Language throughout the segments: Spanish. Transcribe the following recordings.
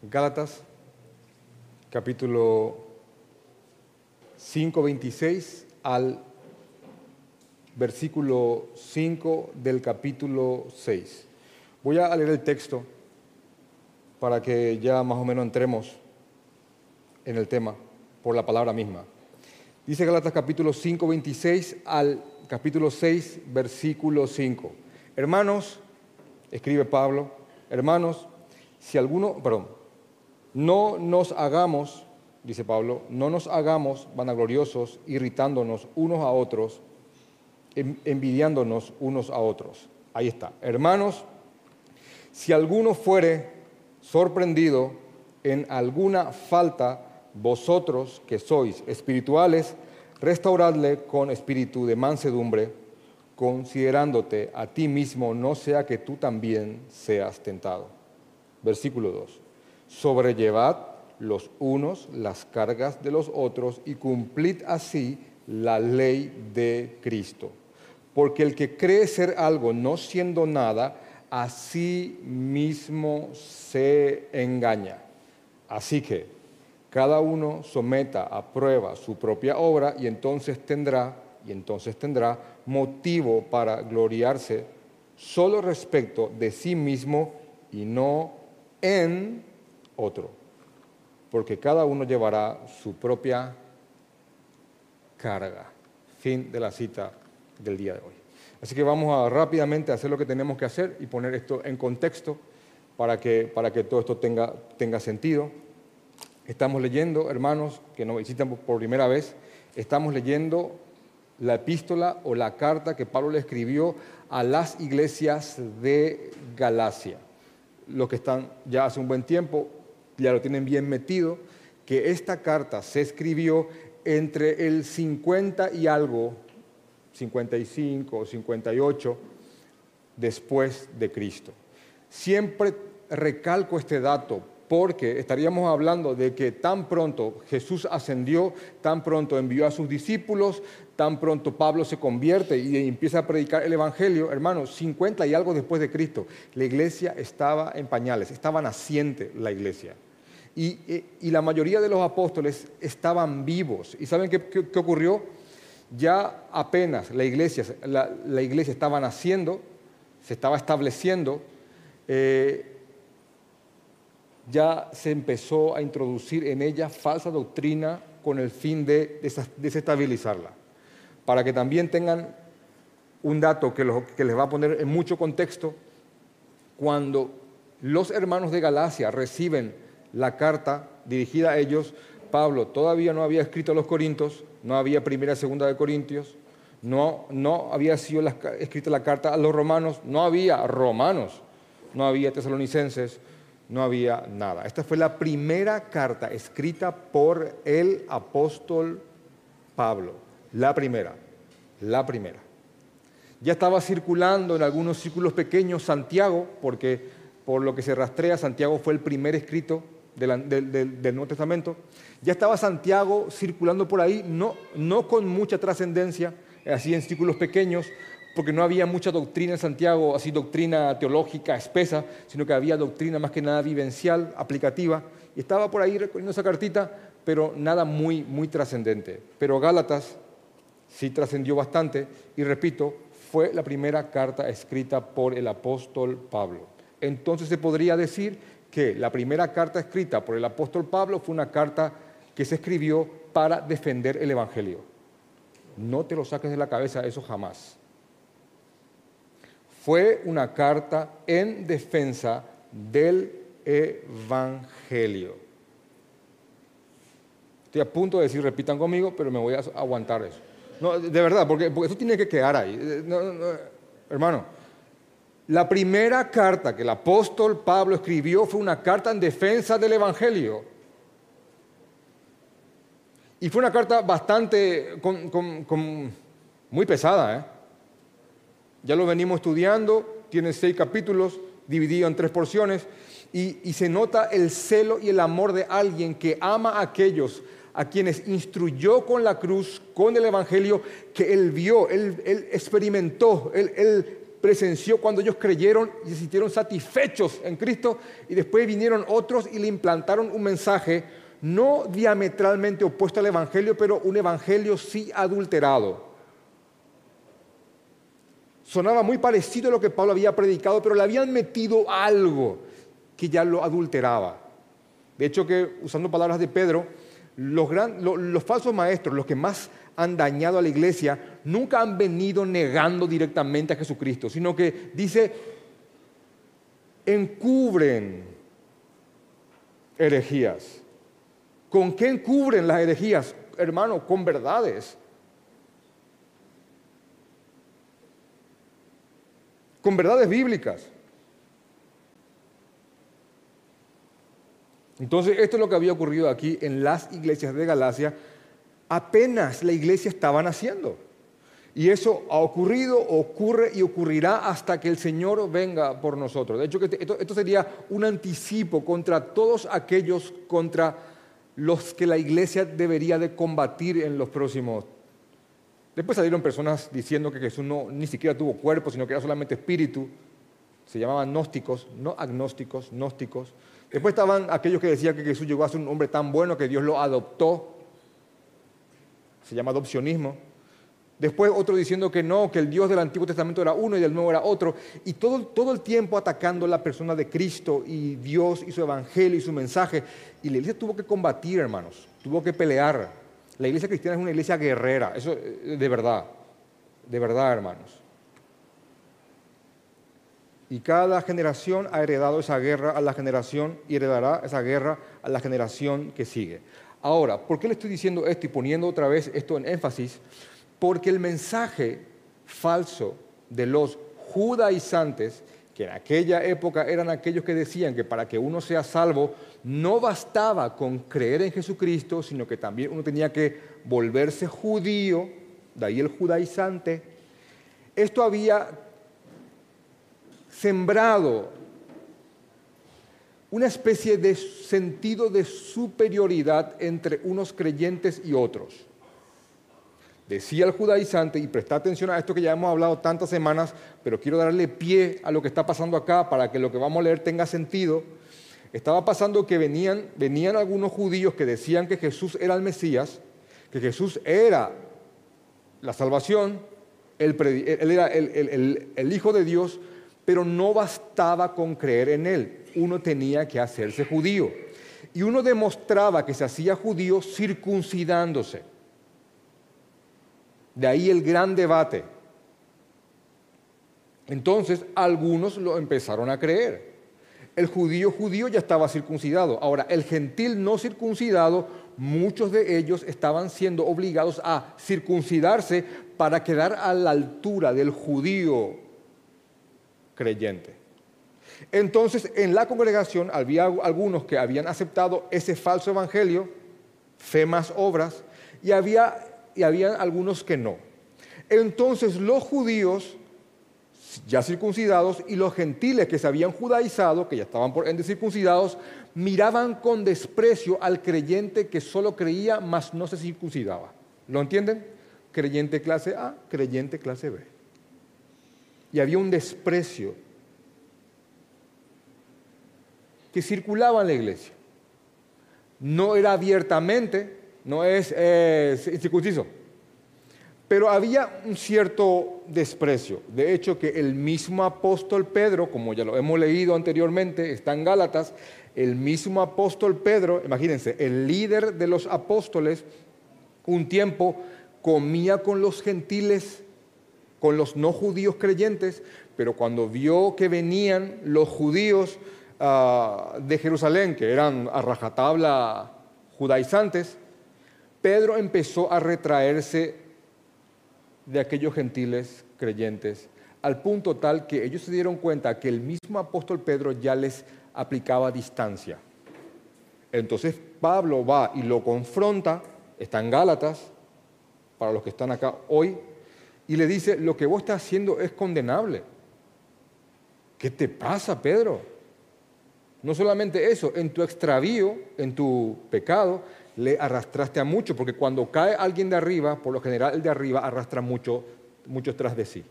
Gálatas, capítulo 5, 26 al versículo 5 del capítulo 6. Voy a leer el texto para que ya más o menos entremos en el tema por la palabra misma. Dice Gálatas capítulo 5, 26 al capítulo 6, versículo 5. Hermanos, escribe Pablo, hermanos, si alguno, perdón, no nos hagamos, dice Pablo, no nos hagamos vanagloriosos, irritándonos unos a otros, envidiándonos unos a otros. Ahí está. Hermanos, si alguno fuere sorprendido en alguna falta, vosotros que sois espirituales, restauradle con espíritu de mansedumbre, considerándote a ti mismo, no sea que tú también seas tentado. Versículo 2. Sobrellevad los unos las cargas de los otros y cumplid así la ley de Cristo. Porque el que cree ser algo no siendo nada, a sí mismo se engaña. Así que cada uno someta a prueba su propia obra y entonces tendrá, y entonces tendrá motivo para gloriarse solo respecto de sí mismo y no en otro. Porque cada uno llevará su propia carga. Fin de la cita del día de hoy. Así que vamos a rápidamente hacer lo que tenemos que hacer y poner esto en contexto para que, para que todo esto tenga, tenga sentido. Estamos leyendo, hermanos que nos visitan por primera vez, estamos leyendo la epístola o la carta que Pablo le escribió a las iglesias de Galacia. Los que están ya hace un buen tiempo ya lo tienen bien metido, que esta carta se escribió entre el 50 y algo 55 o 58 después de Cristo. Siempre recalco este dato porque estaríamos hablando de que tan pronto Jesús ascendió, tan pronto envió a sus discípulos, tan pronto Pablo se convierte y empieza a predicar el Evangelio, hermanos, 50 y algo después de Cristo, la iglesia estaba en pañales, estaba naciente la iglesia. Y, la mayoría de los apóstoles estaban vivos. ¿Y saben qué ocurrió? ya apenas la iglesia, la, iglesia estaba naciendo, se estaba estableciendo, eh, ya se empezó a introducir en ella falsa doctrina con el fin de desestabilizarla. Para que también tengan un dato que, que les va a poner en mucho contexto, cuando los hermanos de Galacia reciben la carta dirigida a ellos, Pablo todavía no había escrito a los Corintios, no había primera y segunda de Corintios, no, no había sido escrita la carta a los romanos, no había romanos, no había tesalonicenses, no había nada. Esta fue la primera carta escrita por el apóstol Pablo, la primera, la primera. Ya estaba circulando en algunos círculos pequeños Santiago, porque por lo que se rastrea, Santiago fue el primer escrito del, Nuevo Testamento, ya estaba Santiago circulando por ahí, no, no con mucha trascendencia, así en círculos pequeños, porque no había mucha doctrina en Santiago, así doctrina teológica espesa, sino que había doctrina más que nada vivencial, aplicativa, y estaba por ahí recorriendo esa cartita, pero nada muy, muy trascendente. Pero Gálatas sí trascendió bastante, y repito, fue la primera carta escrita por el apóstol Pablo. Entonces se podría decir que la primera carta escrita por el apóstol Pablo fue una carta que se escribió para defender el Evangelio. No te lo saques de la cabeza eso jamás. Fue una carta en defensa del Evangelio. Estoy a punto de decir, repitan conmigo, pero me voy a aguantar eso. No, de verdad, porque, eso tiene que quedar ahí. hermano, la primera carta que el apóstol Pablo escribió fue una carta en defensa del Evangelio. Y fue una carta bastante, muy pesada. ¿eh? Ya lo venimos estudiando, tiene seis capítulos, dividido en tres porciones, y, se nota el celo y el amor de alguien que ama a aquellos a quienes instruyó con la cruz, con el Evangelio, que él vio, él, experimentó, él presenció cuando ellos creyeron y se sintieron satisfechos en Cristo y después vinieron otros y le implantaron un mensaje no diametralmente opuesto al Evangelio, pero un Evangelio sí adulterado. Sonaba muy parecido a lo que Pablo había predicado, pero le habían metido algo que ya lo adulteraba. De hecho, que usando palabras de Pedro, los, los falsos maestros, los que más han dañado a la iglesia, nunca han venido negando directamente a Jesucristo, sino que dice, encubren herejías. ¿Con qué encubren las herejías? Hermano, con verdades. Con verdades bíblicas. Entonces, esto es lo que había ocurrido aquí en las iglesias de Galacia. Apenas la iglesia estaba naciendo. Y eso ha ocurrido, ocurre y ocurrirá hasta que el Señor venga por nosotros. De hecho, esto, esto sería un anticipo contra todos aquellos contra los que la iglesia debería de combatir en los próximos. Después salieron personas diciendo que Jesús no, ni siquiera tuvo cuerpo, sino que era solamente espíritu. Se llamaban gnósticos, no agnósticos, gnósticos. Después estaban aquellos que decían que Jesús llegó a ser un hombre tan bueno que Dios lo adoptó. Se llama adopcionismo. Después otro diciendo que no, que el Dios del Antiguo Testamento era uno y del Nuevo era otro. Y todo, todo el tiempo atacando la persona de Cristo y Dios y su evangelio y su mensaje. Y la iglesia tuvo que combatir, hermanos, tuvo que pelear. La iglesia cristiana es una iglesia guerrera, eso eh, de verdad, de verdad, hermanos. Y cada generación ha heredado esa guerra a la generación y heredará esa guerra a la generación que sigue. Ahora, ¿por qué le estoy diciendo esto y poniendo otra vez esto en énfasis? Porque el mensaje falso de los judaizantes, que en aquella época eran aquellos que decían que para que uno sea salvo no bastaba con creer en Jesucristo, sino que también uno tenía que volverse judío, de ahí el judaizante. Esto había sembrado una especie de sentido de superioridad entre unos creyentes y otros. Decía el judaizante, y presta atención a esto que ya hemos hablado tantas semanas, pero quiero darle pie a lo que está pasando acá para que lo que vamos a leer tenga sentido. Estaba pasando que venían, venían algunos judíos que decían que Jesús era el Mesías, que Jesús era la salvación, él, era el, el Hijo de Dios, pero no bastaba con creer en Él, uno tenía que hacerse judío. Y uno demostraba que se hacía judío circuncidándose. De ahí el gran debate. Entonces algunos lo empezaron a creer. El judío judío ya estaba circuncidado. Ahora, el gentil no circuncidado, muchos de ellos estaban siendo obligados a circuncidarse para quedar a la altura del judío creyente. Entonces, en la congregación había algunos que habían aceptado ese falso evangelio, fe más obras, y había y había algunos que no. Entonces los judíos ya circuncidados y los gentiles que se habían judaizado, que ya estaban por ende circuncidados, miraban con desprecio al creyente que solo creía, mas no se circuncidaba. ¿Lo entienden? Creyente clase A, creyente clase B. Y había un desprecio que circulaba en la iglesia. No era abiertamente, no es circunciso. Pero había un cierto desprecio. De hecho, que el mismo apóstol Pedro, como ya lo hemos leído anteriormente, está en Gálatas, el mismo apóstol Pedro, imagínense, el líder de los apóstoles, un tiempo comía con los gentiles, con los no judíos creyentes, pero cuando vio que venían los judíos ah, de Jerusalén, que eran a rajatabla judaizantes, Pedro empezó a retraerse de aquellos gentiles creyentes, al punto tal que ellos se dieron cuenta que el mismo apóstol Pedro ya les aplicaba distancia. Entonces Pablo va y lo confronta, está en Gálatas, para los que están acá hoy, y le dice, lo que vos estás haciendo es condenable. ¿Qué te pasa, Pedro? No solamente eso, en tu extravío, en tu pecado, le arrastraste a mucho, porque cuando cae alguien de arriba, por lo general el de arriba arrastra mucho, muchos tras de sí.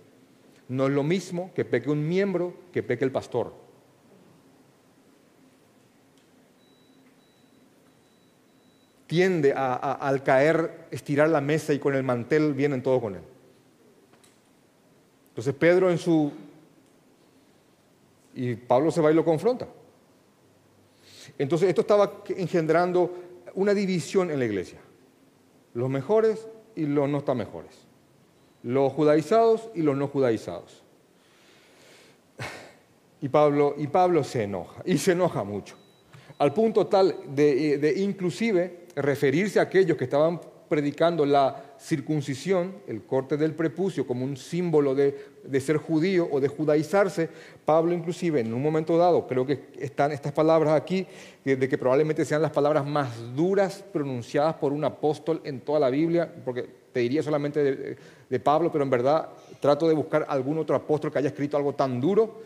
No es lo mismo que peque un miembro que peque el pastor. Tiende a, al caer, estirar la mesa y con el mantel vienen todo con él. Entonces Pedro en su... Y Pablo se va y lo confronta. Entonces esto estaba engendrando una división en la iglesia. Los mejores y los no tan mejores. Los judaizados y los no judaizados. Y Pablo, y Pablo se enoja, y se enoja mucho, al punto tal de, de inclusive referirse a aquellos que estaban predicando la circuncisión, el corte del prepucio, como un símbolo de, ser judío o de judaizarse, Pablo inclusive en un momento dado, creo que están estas palabras aquí, de que probablemente sean las palabras más duras pronunciadas por un apóstol en toda la Biblia, porque te diría solamente de, de Pablo, pero en verdad trato de buscar algún otro apóstol que haya escrito algo tan duro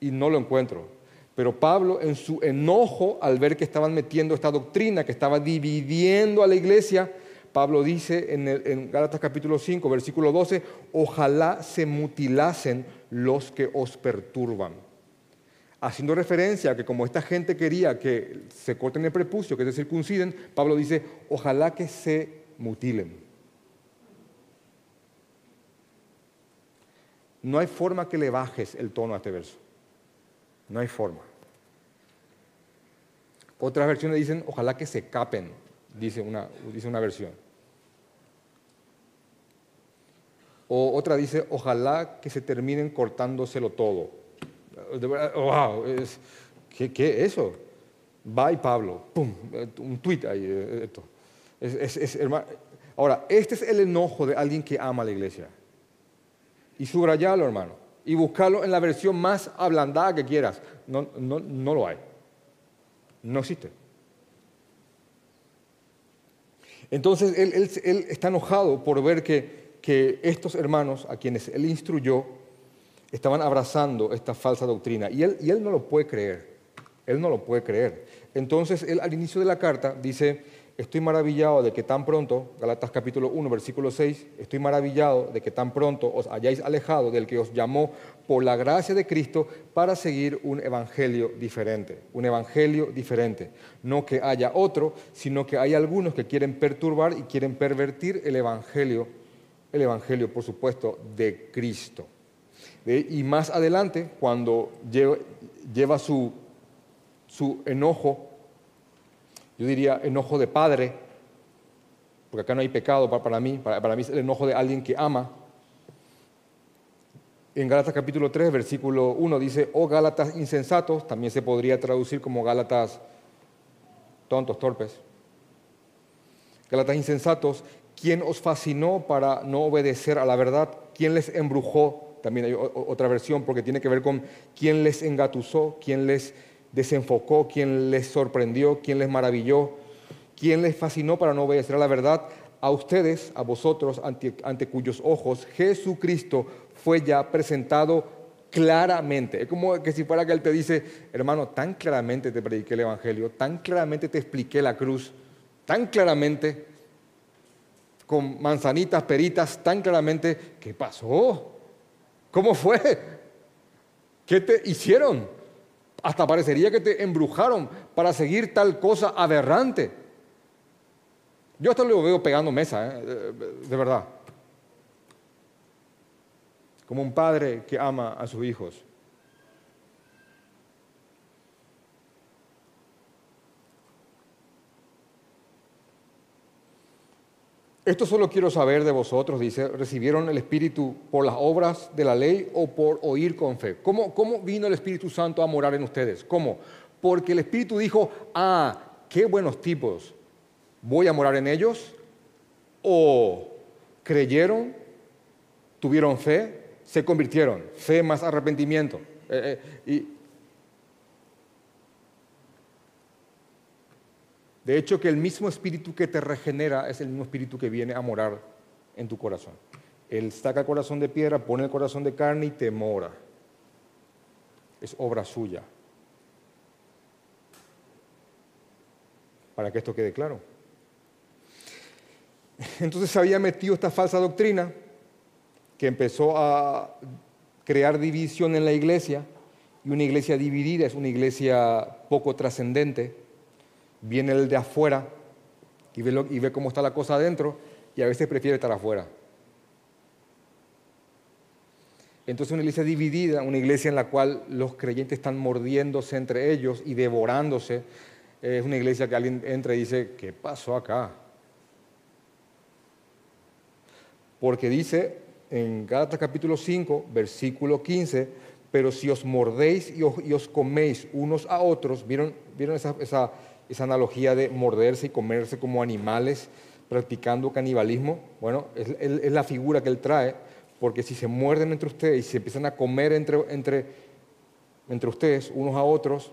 y no lo encuentro. Pero Pablo, en su enojo al ver que estaban metiendo esta doctrina, que estaba dividiendo a la iglesia, Pablo dice en, en Gálatas capítulo 5, versículo 12, ojalá se mutilasen los que os perturban. Haciendo referencia a que como esta gente quería que se corten el prepucio, que se circunciden, Pablo dice, ojalá que se mutilen. No hay forma que le bajes el tono a este verso. No hay forma. Otras versiones dicen, ojalá que se capen, dice una, dice una versión. O otra dice, ojalá que se terminen cortándoselo todo. wow, ¿qué, es eso? Bye Pablo, pum, un tuit ahí. Eh, esto. ahora, este es el enojo de alguien que ama a la iglesia. Y subrayalo, hermano. Y buscarlo en la versión más ablandada que quieras. No, no, no lo hay. No existe. Entonces él, él, él está enojado por ver que que estos hermanos a quienes él instruyó estaban abrazando esta falsa doctrina. Y él, y él no lo puede creer. Él no lo puede creer. Entonces, él al inicio de la carta dice, estoy maravillado de que tan pronto, Galatas capítulo 1, versículo 6, estoy maravillado de que tan pronto os hayáis alejado del que os llamó por la gracia de Cristo para seguir un evangelio diferente, un evangelio diferente. No que haya otro, sino que hay algunos que quieren perturbar y quieren pervertir el evangelio el Evangelio, por supuesto, de Cristo. Y más adelante, cuando lleva, su, enojo, yo diría enojo de padre, porque acá no hay pecado para, mí, para, mí es el enojo de alguien que ama. En Gálatas capítulo 3, versículo 1 dice, oh Gálatas insensatos, también se podría traducir como Gálatas tontos, torpes. Gálatas insensatos, ¿Quién os fascinó para no obedecer a la verdad? ¿Quién les embrujó? También hay otra versión porque tiene que ver con quién les engatusó, quién les desenfocó, quién les sorprendió, quién les maravilló, quién les fascinó para no obedecer a la verdad. A ustedes, a vosotros, ante, cuyos ojos Jesucristo fue ya presentado claramente. Es como que si fuera que Él te dice, hermano, tan claramente te prediqué el Evangelio, tan claramente te expliqué la cruz, tan claramente con manzanitas, peritas, tan claramente, ¿qué pasó? ¿Cómo fue? ¿Qué te hicieron? Hasta parecería que te embrujaron para seguir tal cosa aberrante. Yo hasta lo veo pegando mesa, ¿eh? de verdad. Como un padre que ama a sus hijos. Esto solo quiero saber de vosotros, dice, ¿recibieron el Espíritu por las obras de la ley o por oír con fe? ¿Cómo, ¿Cómo, vino el Espíritu Santo a morar en ustedes? ¿Cómo? Porque el Espíritu dijo, ah, qué buenos tipos, voy a morar en ellos. ¿O creyeron, tuvieron fe, se convirtieron? Fe más arrepentimiento. Eh, eh, y De hecho, que el mismo espíritu que te regenera es el mismo espíritu que viene a morar en tu corazón. Él saca el corazón de piedra, pone el corazón de carne y te mora. Es obra suya. Para que esto quede claro. Entonces se había metido esta falsa doctrina que empezó a crear división en la iglesia, y una iglesia dividida es una iglesia poco trascendente. Viene el de afuera y ve, cómo está la cosa adentro y a veces prefiere estar afuera. Entonces una iglesia dividida, una iglesia en la cual los creyentes están mordiéndose entre ellos y devorándose, es una iglesia que alguien entra y dice, ¿qué pasó acá? Porque dice en Gálatas capítulo 5, versículo 15, pero si os mordéis y os, coméis unos a otros, ¿vieron, ¿vieron esa, analogía de morderse y comerse como animales practicando canibalismo? Bueno, es, la figura que él trae, porque si se muerden entre ustedes y se empiezan a comer entre, entre, entre ustedes unos a otros,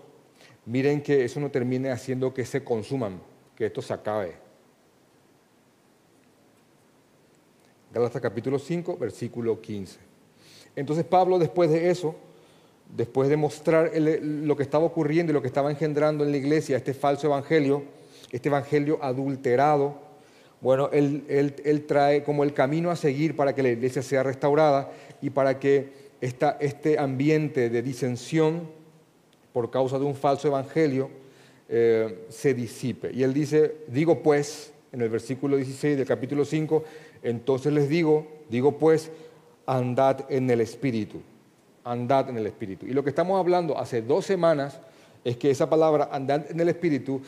miren que eso no termine haciendo que se consuman, que esto se acabe. Gálatas capítulo 5, versículo 15. Entonces Pablo después de eso después de mostrar lo que estaba ocurriendo y lo que estaba engendrando en la iglesia, este falso evangelio, este evangelio adulterado, bueno, él, trae como el camino a seguir para que la iglesia sea restaurada y para que este ambiente de disensión por causa de un falso evangelio eh, se disipe. Y él dice, digo pues, en el versículo 16 del capítulo 5, entonces les digo, digo pues, andad en el Espíritu andad en el Espíritu. Y lo que estamos hablando hace dos semanas es que esa palabra andad en el Espíritu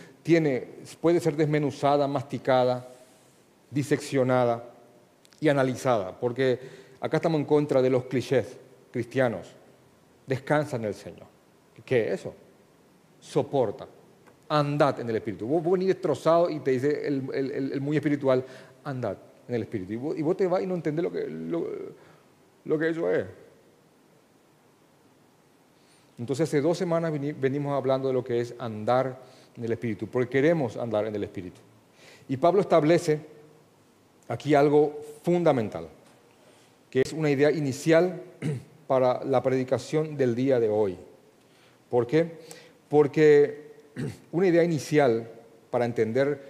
puede ser desmenuzada, masticada, diseccionada y analizada, porque acá estamos en contra de los clichés cristianos. Descansa en el Señor. ¿Qué es eso? Soporta. Andad en el Espíritu. Vos, venís destrozado y te dice el, muy espiritual, andad en el Espíritu. Y vos, te vas y no entendés lo que, lo que eso es. Entonces hace dos semanas venimos hablando de lo que es andar en el Espíritu, porque queremos andar en el Espíritu. Y Pablo establece aquí algo fundamental, que es una idea inicial para la predicación del día de hoy. ¿Por qué? Porque una idea inicial para entender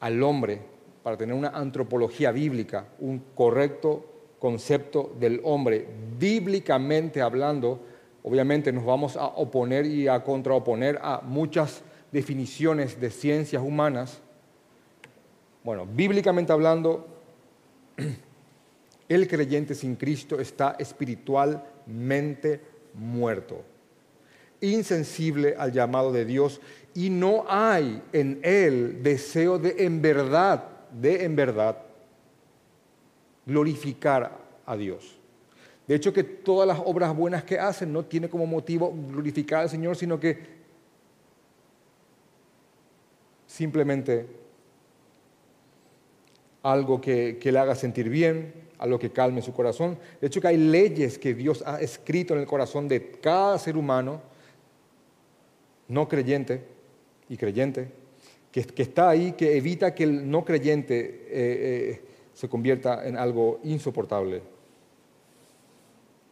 al hombre, para tener una antropología bíblica, un correcto concepto del hombre, bíblicamente hablando, Obviamente nos vamos a oponer y a contraoponer a muchas definiciones de ciencias humanas. Bueno, bíblicamente hablando, el creyente sin Cristo está espiritualmente muerto, insensible al llamado de Dios y no hay en él deseo de en verdad, de en verdad, glorificar a Dios. De hecho, que todas las obras buenas que hacen no tiene como motivo glorificar al Señor, sino que simplemente algo que, le haga sentir bien, algo que calme su corazón. De hecho, que hay leyes que Dios ha escrito en el corazón de cada ser humano, no creyente y creyente, que, está ahí, que evita que el no creyente eh, eh, se convierta en algo insoportable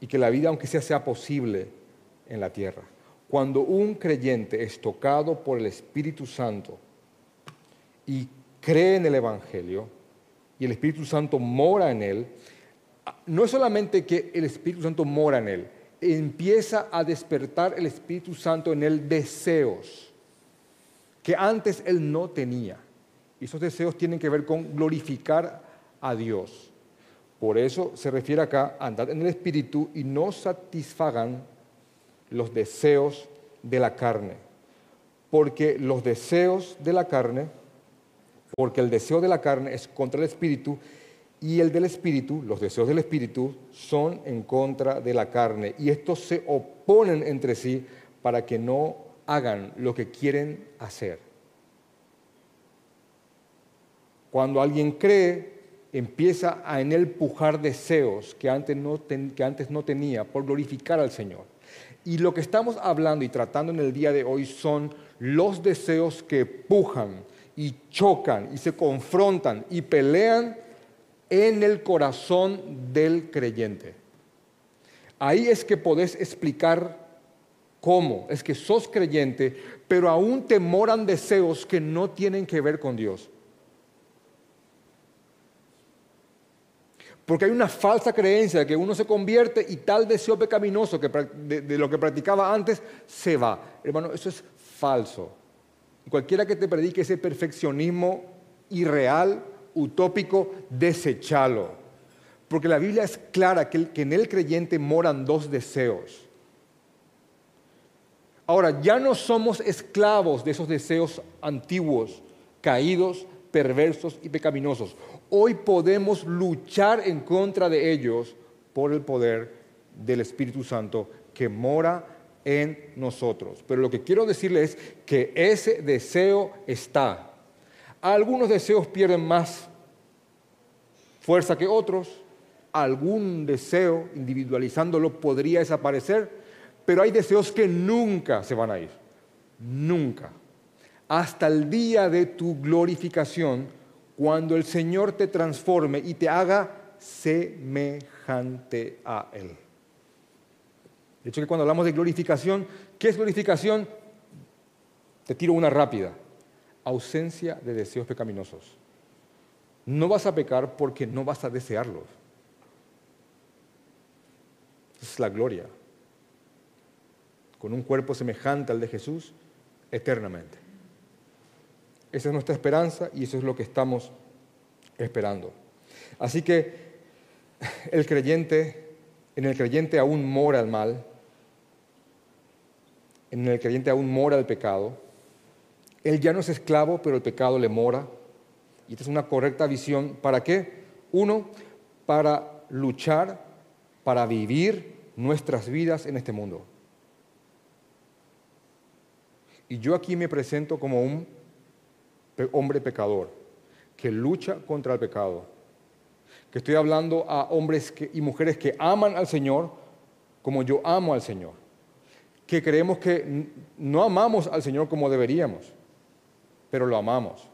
y que la vida, aunque sea, sea posible en la tierra. Cuando un creyente es tocado por el Espíritu Santo y cree en el Evangelio y el Espíritu Santo mora en él, no es solamente que el Espíritu Santo mora en él, empieza a despertar el Espíritu Santo en él deseos que antes él no tenía. Y esos deseos tienen que ver con glorificar a Dios. Por eso se refiere acá, andad en el Espíritu y no satisfagan los deseos de la carne. Porque los deseos de la carne, porque el deseo de la carne es contra el Espíritu y el del Espíritu, los deseos del Espíritu, son en contra de la carne. Y estos se oponen entre sí para que no hagan lo que quieren hacer. Cuando alguien cree, empieza a en él pujar deseos que antes, no que antes no tenía por glorificar al Señor. Y lo que estamos hablando y tratando en el día de hoy son los deseos que pujan y chocan y se confrontan y pelean en el corazón del creyente. Ahí es que podés explicar cómo, es que sos creyente, pero aún te moran deseos que no tienen que ver con Dios. Porque hay una falsa creencia de que uno se convierte y tal deseo pecaminoso que, de, lo que practicaba antes se va. Hermano, eso es falso. Cualquiera que te predique ese perfeccionismo irreal, utópico, desechalo. Porque la Biblia es clara que, en el creyente moran dos deseos. Ahora, ya no somos esclavos de esos deseos antiguos, caídos, perversos y pecaminosos. Hoy podemos luchar en contra de ellos por el poder del Espíritu Santo que mora en nosotros. Pero lo que quiero decirles es que ese deseo está. Algunos deseos pierden más fuerza que otros, algún deseo, individualizándolo, podría desaparecer, pero hay deseos que nunca se van a ir, nunca. Hasta el día de tu glorificación, cuando el Señor te transforme y te haga semejante a Él. De hecho, que cuando hablamos de glorificación, ¿qué es glorificación? Te tiro una rápida. Ausencia de deseos pecaminosos. No vas a pecar porque no vas a desearlos es la gloria. Con un cuerpo semejante al de Jesús eternamente. Esa es nuestra esperanza y eso es lo que estamos esperando. Así que el creyente, en el creyente aún mora el mal, en el creyente aún mora el pecado. Él ya no es esclavo, pero el pecado le mora. Y esta es una correcta visión. ¿Para qué? Uno, para luchar para vivir nuestras vidas en este mundo. Y yo aquí me presento como un hombre pecador que lucha contra el pecado. Que estoy hablando a hombres y mujeres que aman al Señor como yo amo al Señor. Que creemos que no amamos al Señor como deberíamos, pero lo amamos.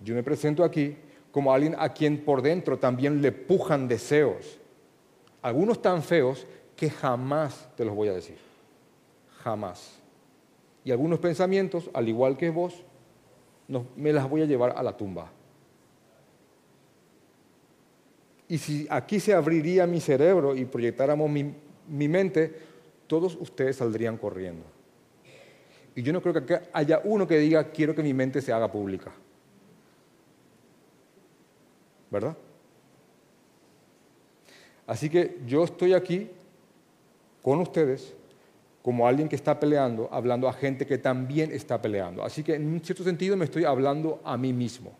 Yo me presento aquí como alguien a quien por dentro también le pujan deseos algunos tan feos que jamás te los voy a decir. Jamás. Y algunos pensamientos, al igual que vos, me las voy a llevar a la tumba. Y si aquí se abriría mi cerebro y proyectáramos mi, mi mente, todos ustedes saldrían corriendo. Y yo no creo que haya uno que diga, quiero que mi mente se haga pública. ¿Verdad? Así que yo estoy aquí con ustedes como alguien que está peleando, hablando a gente que también está peleando. Así que en un cierto sentido me estoy hablando a mí mismo.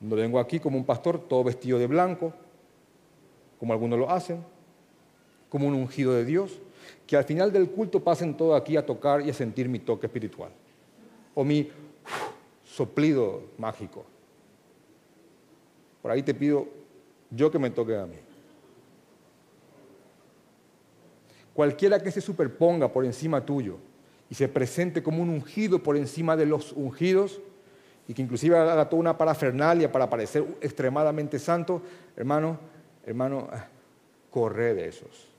No vengo aquí como un pastor todo vestido de blanco, como algunos lo hacen, como un ungido de Dios, que al final del culto pasen todo aquí a tocar y a sentir mi toque espiritual, o mi soplido mágico. Por ahí te pido yo que me toque a mí. Cualquiera que se superponga por encima tuyo y se presente como un ungido por encima de los ungidos y que inclusive haga toda una parafernalia para parecer extremadamente santo, hermano, hermano, ah, corre de esos.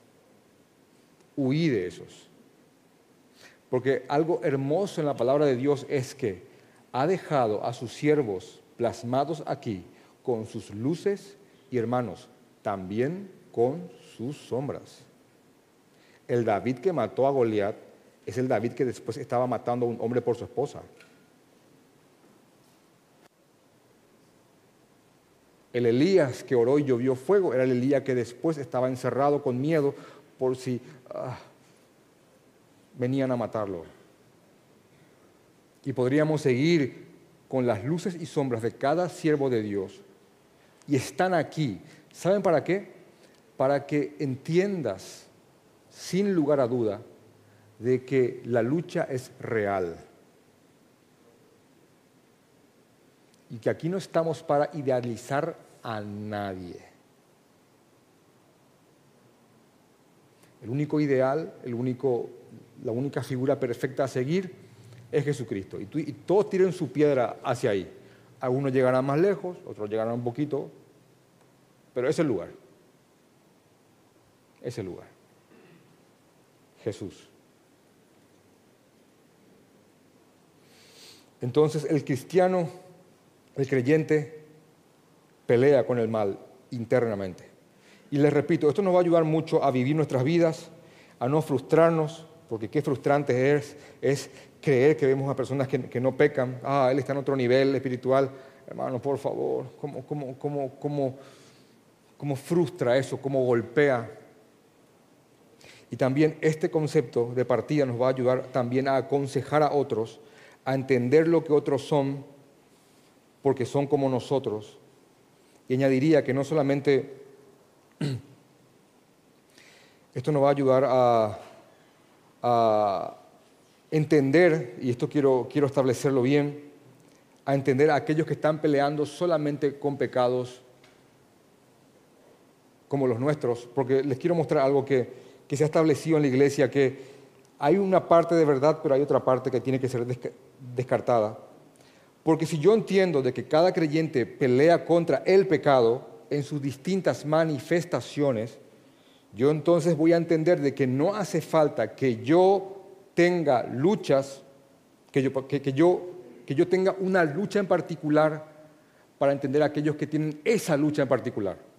Huí de esos. Porque algo hermoso en la palabra de Dios es que ha dejado a sus siervos plasmados aquí con sus luces y hermanos, también con sus sombras. El David que mató a Goliat es el David que después estaba matando a un hombre por su esposa. El Elías que oró y llovió fuego era el Elías que después estaba encerrado con miedo por si ah, venían a matarlo. Y podríamos seguir con las luces y sombras de cada siervo de Dios. Y están aquí. ¿Saben para qué? Para que entiendas sin lugar a duda de que la lucha es real. Y que aquí no estamos para idealizar a nadie. El único ideal, el único, la única figura perfecta a seguir es Jesucristo. Y, y todos tiren su piedra hacia ahí. Algunos llegarán más lejos, otros llegarán un poquito, pero es el lugar. Es el lugar. Jesús. Entonces el cristiano, el creyente, pelea con el mal internamente. Y les repito, esto nos va a ayudar mucho a vivir nuestras vidas, a no frustrarnos, porque qué frustrante es, es creer que vemos a personas que, no pecan. Ah, él está en otro nivel espiritual. Hermano, por favor, ¿cómo, cómo, cómo, cómo, cómo frustra eso? ¿Cómo golpea? Y también este concepto de partida nos va a ayudar también a aconsejar a otros, a entender lo que otros son, porque son como nosotros. Y añadiría que no solamente esto nos va a ayudar a, a entender, y esto quiero, quiero establecerlo bien, a entender a aquellos que están peleando solamente con pecados como los nuestros, porque les quiero mostrar algo que, se ha establecido en la iglesia, que hay una parte de verdad, pero hay otra parte que tiene que ser descartada. Porque si yo entiendo de que cada creyente pelea contra el pecado en sus distintas manifestaciones, yo entonces voy a entender de que no hace falta que yo tenga luchas, que yo, que, yo, que yo tenga una lucha en particular para entender a aquellos que tienen esa lucha en particular.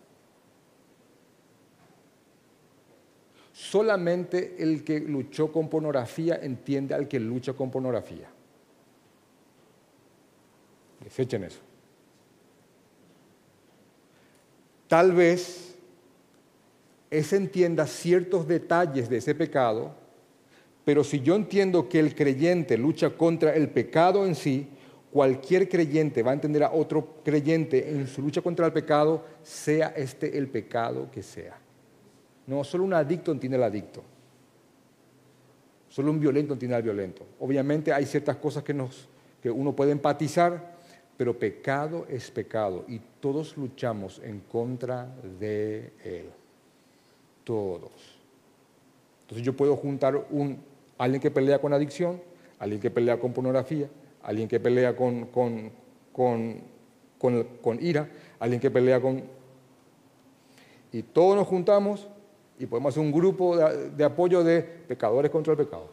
Solamente el que luchó con pornografía entiende al que lucha con pornografía. Desechen eso. Tal vez ese entienda ciertos detalles de ese pecado pero si yo entiendo que el creyente lucha contra el pecado en sí, cualquier creyente va a entender a otro creyente en su lucha contra el pecado, sea este el pecado que sea. No, solo un adicto entiende al adicto. Solo un violento entiende al violento. Obviamente hay ciertas cosas que, nos, que uno puede empatizar, pero pecado es pecado y todos luchamos en contra de él. Todos. Entonces yo puedo juntar un alguien que pelea con adicción, alguien que pelea con pornografía, alguien que pelea con, con, ira, alguien que pelea con... Y todos nos juntamos y podemos hacer un grupo de, apoyo de pecadores contra el pecado.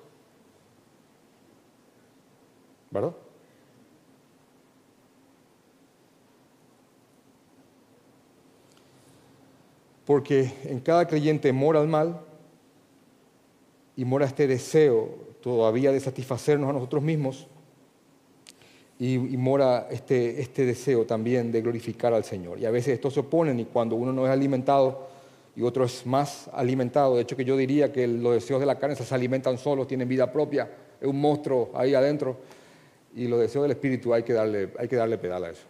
¿Verdad? Porque en cada creyente mora el mal, y mora este deseo todavía de satisfacernos a nosotros mismos y, mora este, este deseo también de glorificar al Señor. Y a veces estos se oponen y cuando uno no es alimentado y otro es más alimentado, de hecho que yo diría que los deseos de la carne se alimentan solos, tienen vida propia, es un monstruo ahí adentro. Y los deseos del Espíritu hay que darle, hay que darle pedal a eso.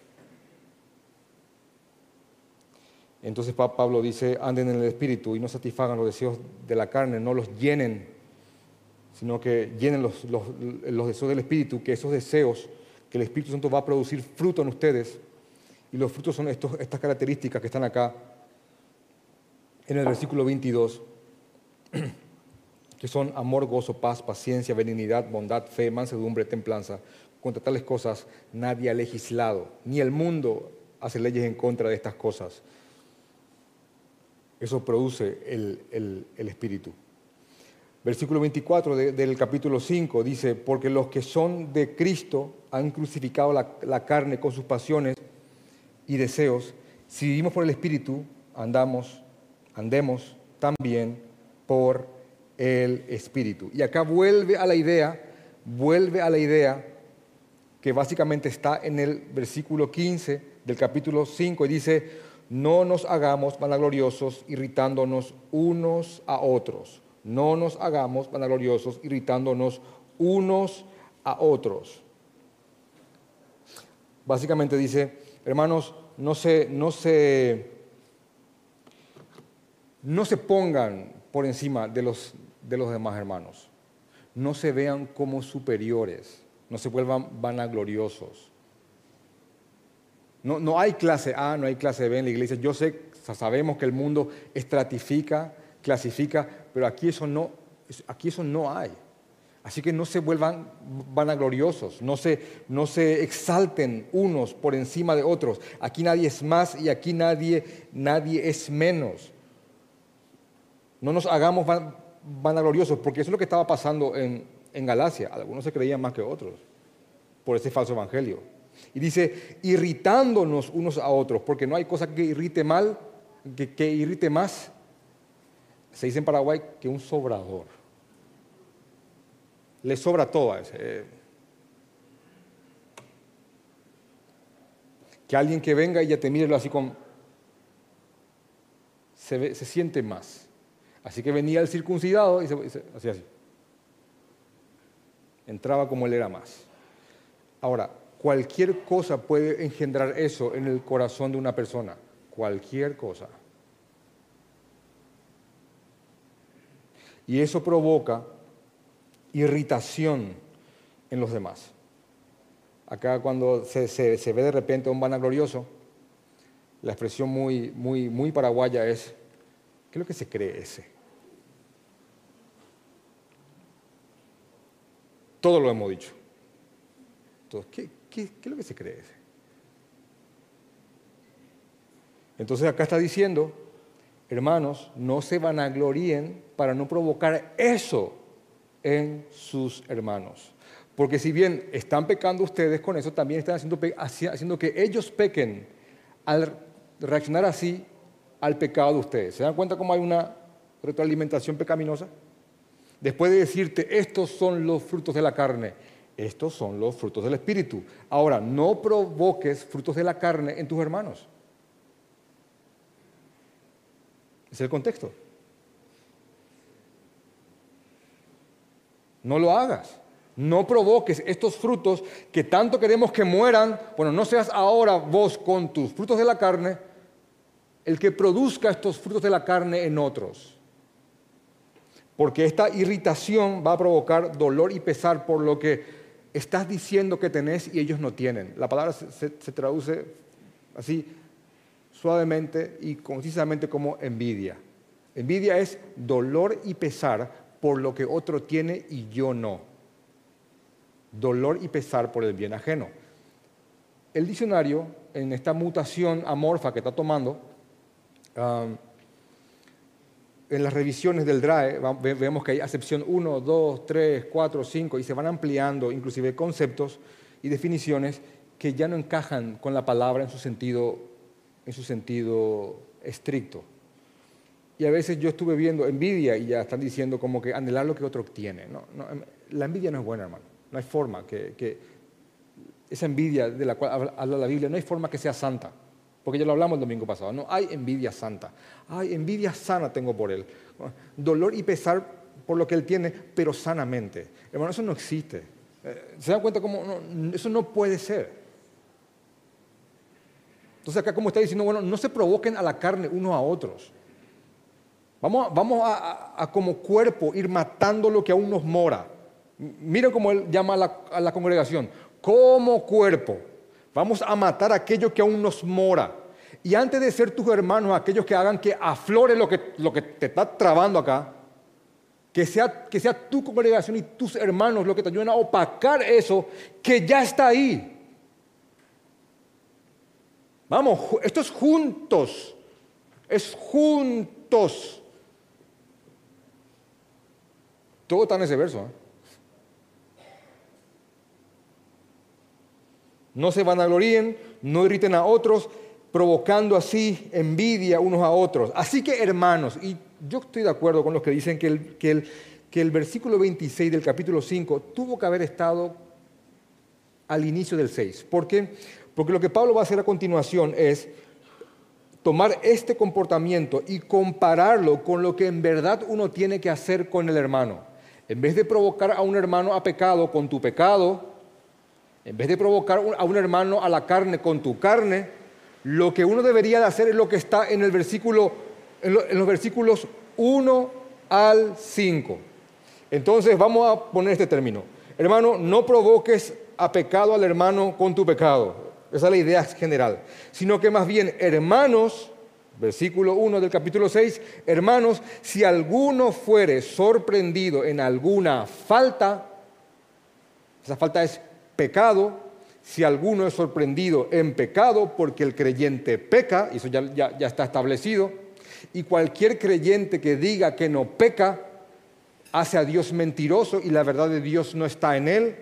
Entonces Pablo dice, anden en el Espíritu y no satisfagan los deseos de la carne, no los llenen sino que llenen los, deseos del Espíritu, que esos deseos que el Espíritu Santo va a producir fruto en ustedes, y los frutos son estas características que están acá en el versículo 22, que son amor, gozo, paz, paciencia, benignidad, bondad, fe, mansedumbre, templanza. Contra tales cosas nadie ha legislado, ni el mundo hace leyes en contra de estas cosas. Eso produce el Espíritu. Versículo 24 del capítulo 5 dice, porque los que son de Cristo han crucificado la, carne con sus pasiones y deseos. Si vivimos por el Espíritu, andamos, andemos también por el Espíritu. Y acá vuelve a la idea, vuelve a la idea que básicamente está en el versículo 15 del capítulo 5 y dice, no nos hagamos vanagloriosos irritándonos unos a otros no nos hagamos vanagloriosos, irritándonos unos a otros. Básicamente dice, hermanos, no se, no se, no se pongan por encima de los, de los demás hermanos. No se vean como superiores, no se vuelvan vanagloriosos. No, no hay clase A, no hay clase B en la iglesia. Yo sé, sabemos que el mundo estratifica, clasifica, pero aquí eso no, aquí eso no hay. Así que no se vuelvan vanagloriosos, no se, no se exalten unos por encima de otros. Aquí nadie es más y aquí nadie, nadie es menos. No nos hagamos vanagloriosos, porque eso es lo que estaba pasando en, Galacia. Algunos se creían más que otros por ese falso evangelio. Y dice, irritándonos unos a otros, porque no hay cosa que irrite mal que, irrite más, se dice en Paraguay que un sobrador. Le sobra todo a ese. Que alguien que venga y ya te mire así con... Se, se siente más. Así que venía el circuncidado y se, hacía así. Entraba como él era más. Ahora, cualquier cosa puede engendrar eso en el corazón de una persona. Cualquier cosa. Y eso provoca irritación en los demás. Acá cuando se, ve de repente un vanaglorioso, la expresión muy, muy, muy paraguaya es, ¿qué es lo que se cree ese? Todo lo hemos dicho. Entonces, ¿qué, qué es lo que se cree ese? Entonces acá está diciendo, hermanos, no se vanagloríen para no provocar eso en sus hermanos. Porque si bien están pecando ustedes con eso, también están haciendo, haciendo que ellos pequen al reaccionar así al pecado de ustedes. ¿Se dan cuenta cómo hay una retroalimentación pecaminosa? Después de decirte, estos son los frutos de la carne, estos son los frutos del Espíritu. Ahora, no provoques frutos de la carne en tus hermanos. Es el contexto. No lo hagas. No provoques estos frutos que tanto queremos que mueran. Bueno, no seas ahora vos con tus frutos de la carne el que produzca estos frutos de la carne en otros. Porque esta irritación va a provocar dolor y pesar por lo que estás diciendo que tenés y ellos no tienen. La palabra se, traduce así suavemente y concisamente como envidia. Envidia es dolor y pesar por lo que otro tiene y yo no dolor y pesar por el bien ajeno. El diccionario, en esta mutación amorfa que está tomando, en las revisiones del DRAE vemos que hay acepción 1, 2, 3, 4, 5 y se van ampliando inclusive conceptos y definiciones que ya no encajan con la palabra en su sentido, en su sentido estricto. Y a veces yo estuve viendo envidia y ya están diciendo como que anhelar lo que otro tiene. la envidia no es buena, hermano. No hay forma que, esa envidia de la cual habla la Biblia, no hay forma que sea santa. Porque ya lo hablamos el domingo pasado. No hay envidia santa. Hay envidia sana tengo por él. Dolor y pesar por lo que él tiene, pero sanamente. Hermano, eso no existe. Eh, ¿Se dan cuenta cómo eso no puede ser? Entonces acá como está diciendo, bueno, no se provoquen a la carne unos a otros. Vamos, vamos a como cuerpo ir matando lo que aún nos mora. Miren cómo él llama a la, congregación, como cuerpo. Vamos a matar aquello que aún nos mora. Y antes de ser tus hermanos, aquellos que hagan que aflore lo que, lo que te está trabando acá, que sea, que sea tu congregación y tus hermanos lo que te ayuden a opacar eso que ya está ahí. Vamos, esto es juntos, es juntos. Todo está en ese verso. ¿eh? No se vanagloríen, no irriten a otros, provocando así envidia unos a otros. Así que, hermanos, y yo estoy de acuerdo con los que dicen que el, que el, que el versículo 26 del capítulo 5 tuvo que haber estado al inicio del 6. ¿Por qué? Porque lo que Pablo va a hacer a continuación es tomar este comportamiento y compararlo con lo que en verdad uno tiene que hacer con el hermano. En vez de provocar a un hermano a pecado con tu pecado, en vez de provocar a un hermano a la carne con tu carne, lo que uno debería de hacer es lo que está en, el versículo, en los versículos 1 al 5. Entonces vamos a poner este término. Hermano, no provoques a pecado al hermano con tu pecado. Esa es la idea general. Sino que más bien, hermanos, versículo 1 del capítulo 6, hermanos, si alguno fuere sorprendido en alguna falta, esa falta es pecado, si alguno es sorprendido en pecado, porque el creyente peca, y eso ya, está establecido, y cualquier creyente que diga que no peca, hace a Dios mentiroso y la verdad de Dios no está en él.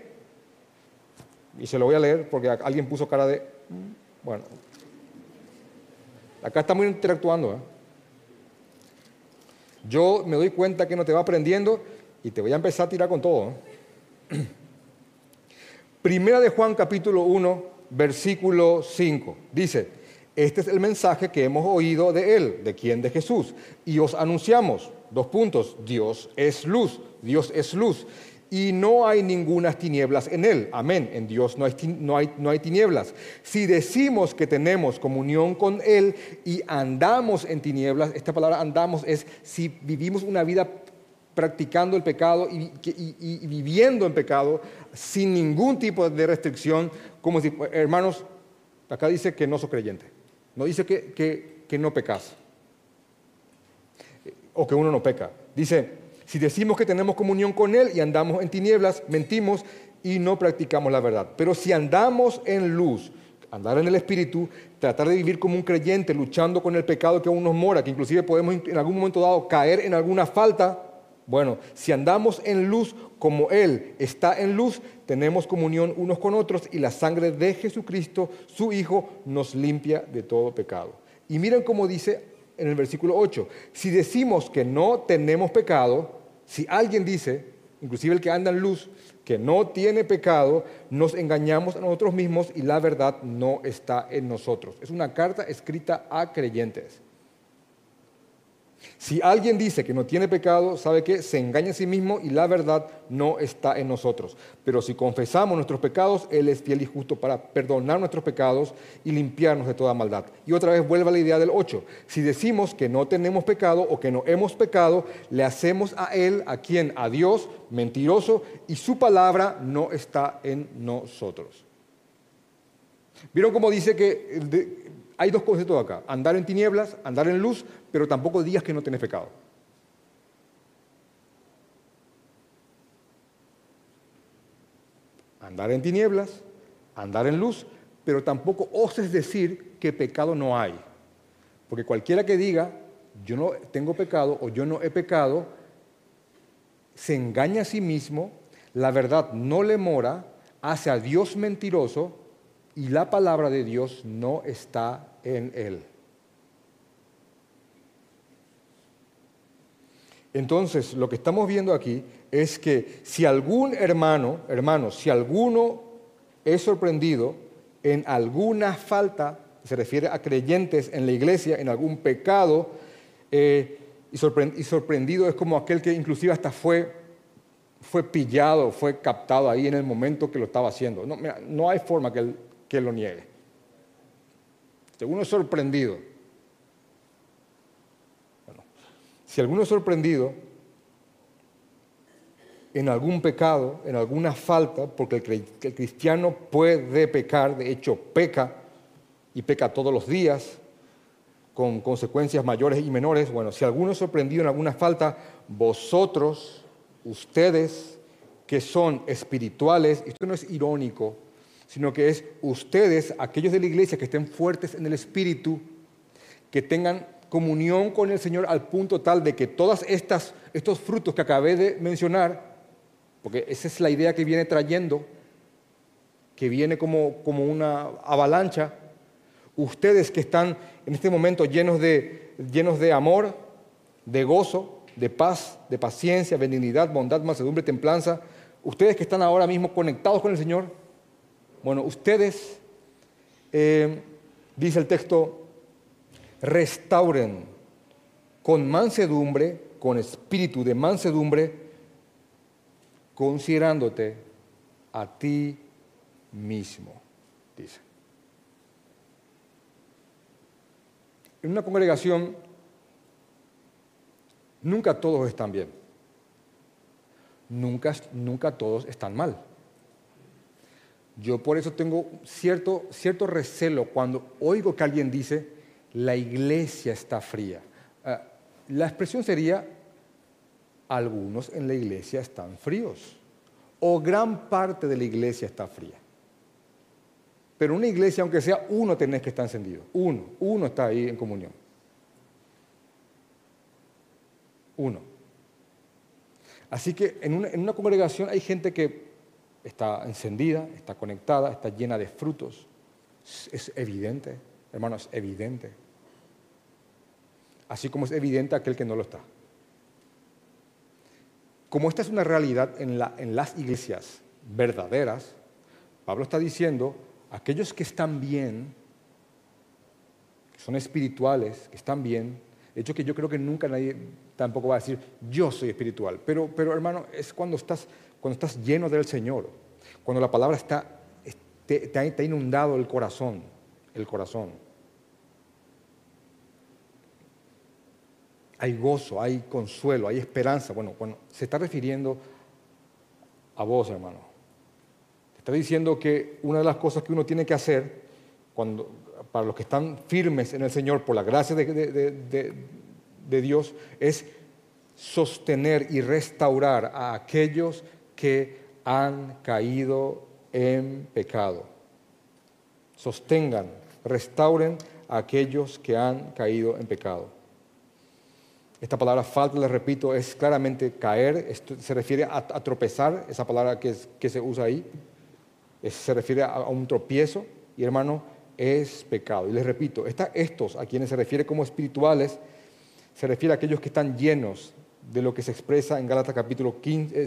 Y se lo voy a leer porque alguien puso cara de, bueno, Acá estamos interactuando. ¿eh? Yo me doy cuenta que no te va aprendiendo y te voy a empezar a tirar con todo. ¿eh? Primera de Juan capítulo 1, versículo 5. Dice, este es el mensaje que hemos oído de Él, ¿de quién? De Jesús. Y os anunciamos, dos puntos, Dios es luz, Dios es luz. Y no hay ninguna tinieblas en Él. Amén. En Dios no hay, no, hay, no hay tinieblas. Si decimos que tenemos comunión con Él y andamos en tinieblas, esta palabra andamos es si vivimos una vida practicando el pecado y, viviendo en pecado sin ningún tipo de restricción, como si, hermanos, acá dice que no sos creyente, no dice que, que no pecas o que uno no peca. Dice, si decimos que tenemos comunión con Él y andamos en tinieblas, mentimos y no practicamos la verdad. Pero si andamos en luz, andar en el Espíritu, tratar de vivir como un creyente, luchando con el pecado que aún nos mora, que inclusive podemos en algún momento dado caer en alguna falta, bueno, si andamos en luz como Él está en luz, tenemos comunión unos con otros y la sangre de Jesucristo, su Hijo, nos limpia de todo pecado. Y miren cómo dice en el versículo 8, si decimos que no tenemos pecado, si alguien dice, inclusive el que anda en luz, que no tiene pecado, nos engañamos a nosotros mismos y la verdad no está en nosotros. Es una carta escrita a creyentes. Si alguien dice que no tiene pecado, sabe que se engaña a sí mismo y la verdad no está en nosotros. Pero si confesamos nuestros pecados, Él es fiel y justo para perdonar nuestros pecados y limpiarnos de toda maldad. Y otra vez vuelve a la idea del 8. Si decimos que no tenemos pecado o que no hemos pecado, le hacemos a Él, a quien, a Dios, mentiroso, y su palabra no está en nosotros. ¿Vieron cómo dice que hay dos conceptos acá, andar en tinieblas, andar en luz, pero tampoco digas que no tienes pecado. Andar en tinieblas, andar en luz, pero tampoco oses decir que pecado no hay. Porque cualquiera que diga, yo no tengo pecado o yo no he pecado, se engaña a sí mismo, la verdad no le mora, hace a Dios mentiroso y la palabra de Dios no está en él. Entonces, lo que estamos viendo aquí es que si algún hermano, hermano, si alguno es sorprendido en alguna falta, se refiere a creyentes en la iglesia, en algún pecado, eh, y, sorprendido es como aquel que inclusive hasta fue, fue pillado, fue captado ahí en el momento que lo estaba haciendo. No, no hay forma que él, que lo niegue. Si alguno es sorprendido, bueno, si alguno es sorprendido en algún pecado, en alguna falta, porque el cristiano puede pecar, de hecho peca, y peca todos los días, con consecuencias mayores y menores. Bueno, si alguno es sorprendido en alguna falta, vosotros, ustedes que son espirituales, esto no es irónico, sino que es ustedes, aquellos de la iglesia que estén fuertes en el Espíritu, que tengan comunión con el Señor al punto tal de que todos estos frutos que acabé de mencionar, porque esa es la idea que viene trayendo, que viene como, como una avalancha, ustedes que están en este momento llenos de, llenos de amor, de gozo, de paz, de paciencia, benignidad, bondad, mansedumbre, templanza, ustedes que están ahora mismo conectados con el Señor, bueno, ustedes, eh, dice el texto, restauren con mansedumbre, con espíritu de mansedumbre, considerándote a ti mismo, dice. En una congregación nunca todos están bien, nunca, nunca todos están mal. Yo por eso tengo cierto, cierto recelo cuando oigo que alguien dice, la iglesia está fría. Ah, la expresión sería, algunos en la iglesia están fríos, o gran parte de la iglesia está fría. Pero una iglesia, aunque sea uno, tenés que estar encendido. Uno, uno está ahí en comunión. Uno. Así que en una, en una congregación hay gente que está encendida, está conectada, está llena de frutos. Es evidente, hermanos, es evidente. así como es evidente aquel que no lo está. Como esta es una realidad en, en las iglesias verdaderas, Pablo está diciendo, aquellos que están bien, que son espirituales, que están bien, de hecho que yo creo que nunca nadie tampoco va a decir, yo soy espiritual, pero, pero hermano, es cuando estás, cuando estás lleno del Señor, cuando la palabra está, te, te ha inundado el corazón, el corazón. Hay gozo, hay consuelo, hay esperanza. Bueno, bueno, se está refiriendo a vos, hermano. Está diciendo que una de las cosas que uno tiene que hacer cuando, para los que están firmes en el Señor por la gracia de, Dios es sostener y restaurar a aquellos que han caído en pecado. Sostengan, restauren a aquellos que han caído en pecado. Esta palabra falta, les repito, es claramente caer, se refiere a, tropezar, esa palabra que, se usa ahí se refiere a, un tropiezo y hermano, es pecado. Y les repito, estos a quienes se refiere como espirituales, se refiere a aquellos que están llenos de lo que se expresa en Gálatas capítulo 5, eh,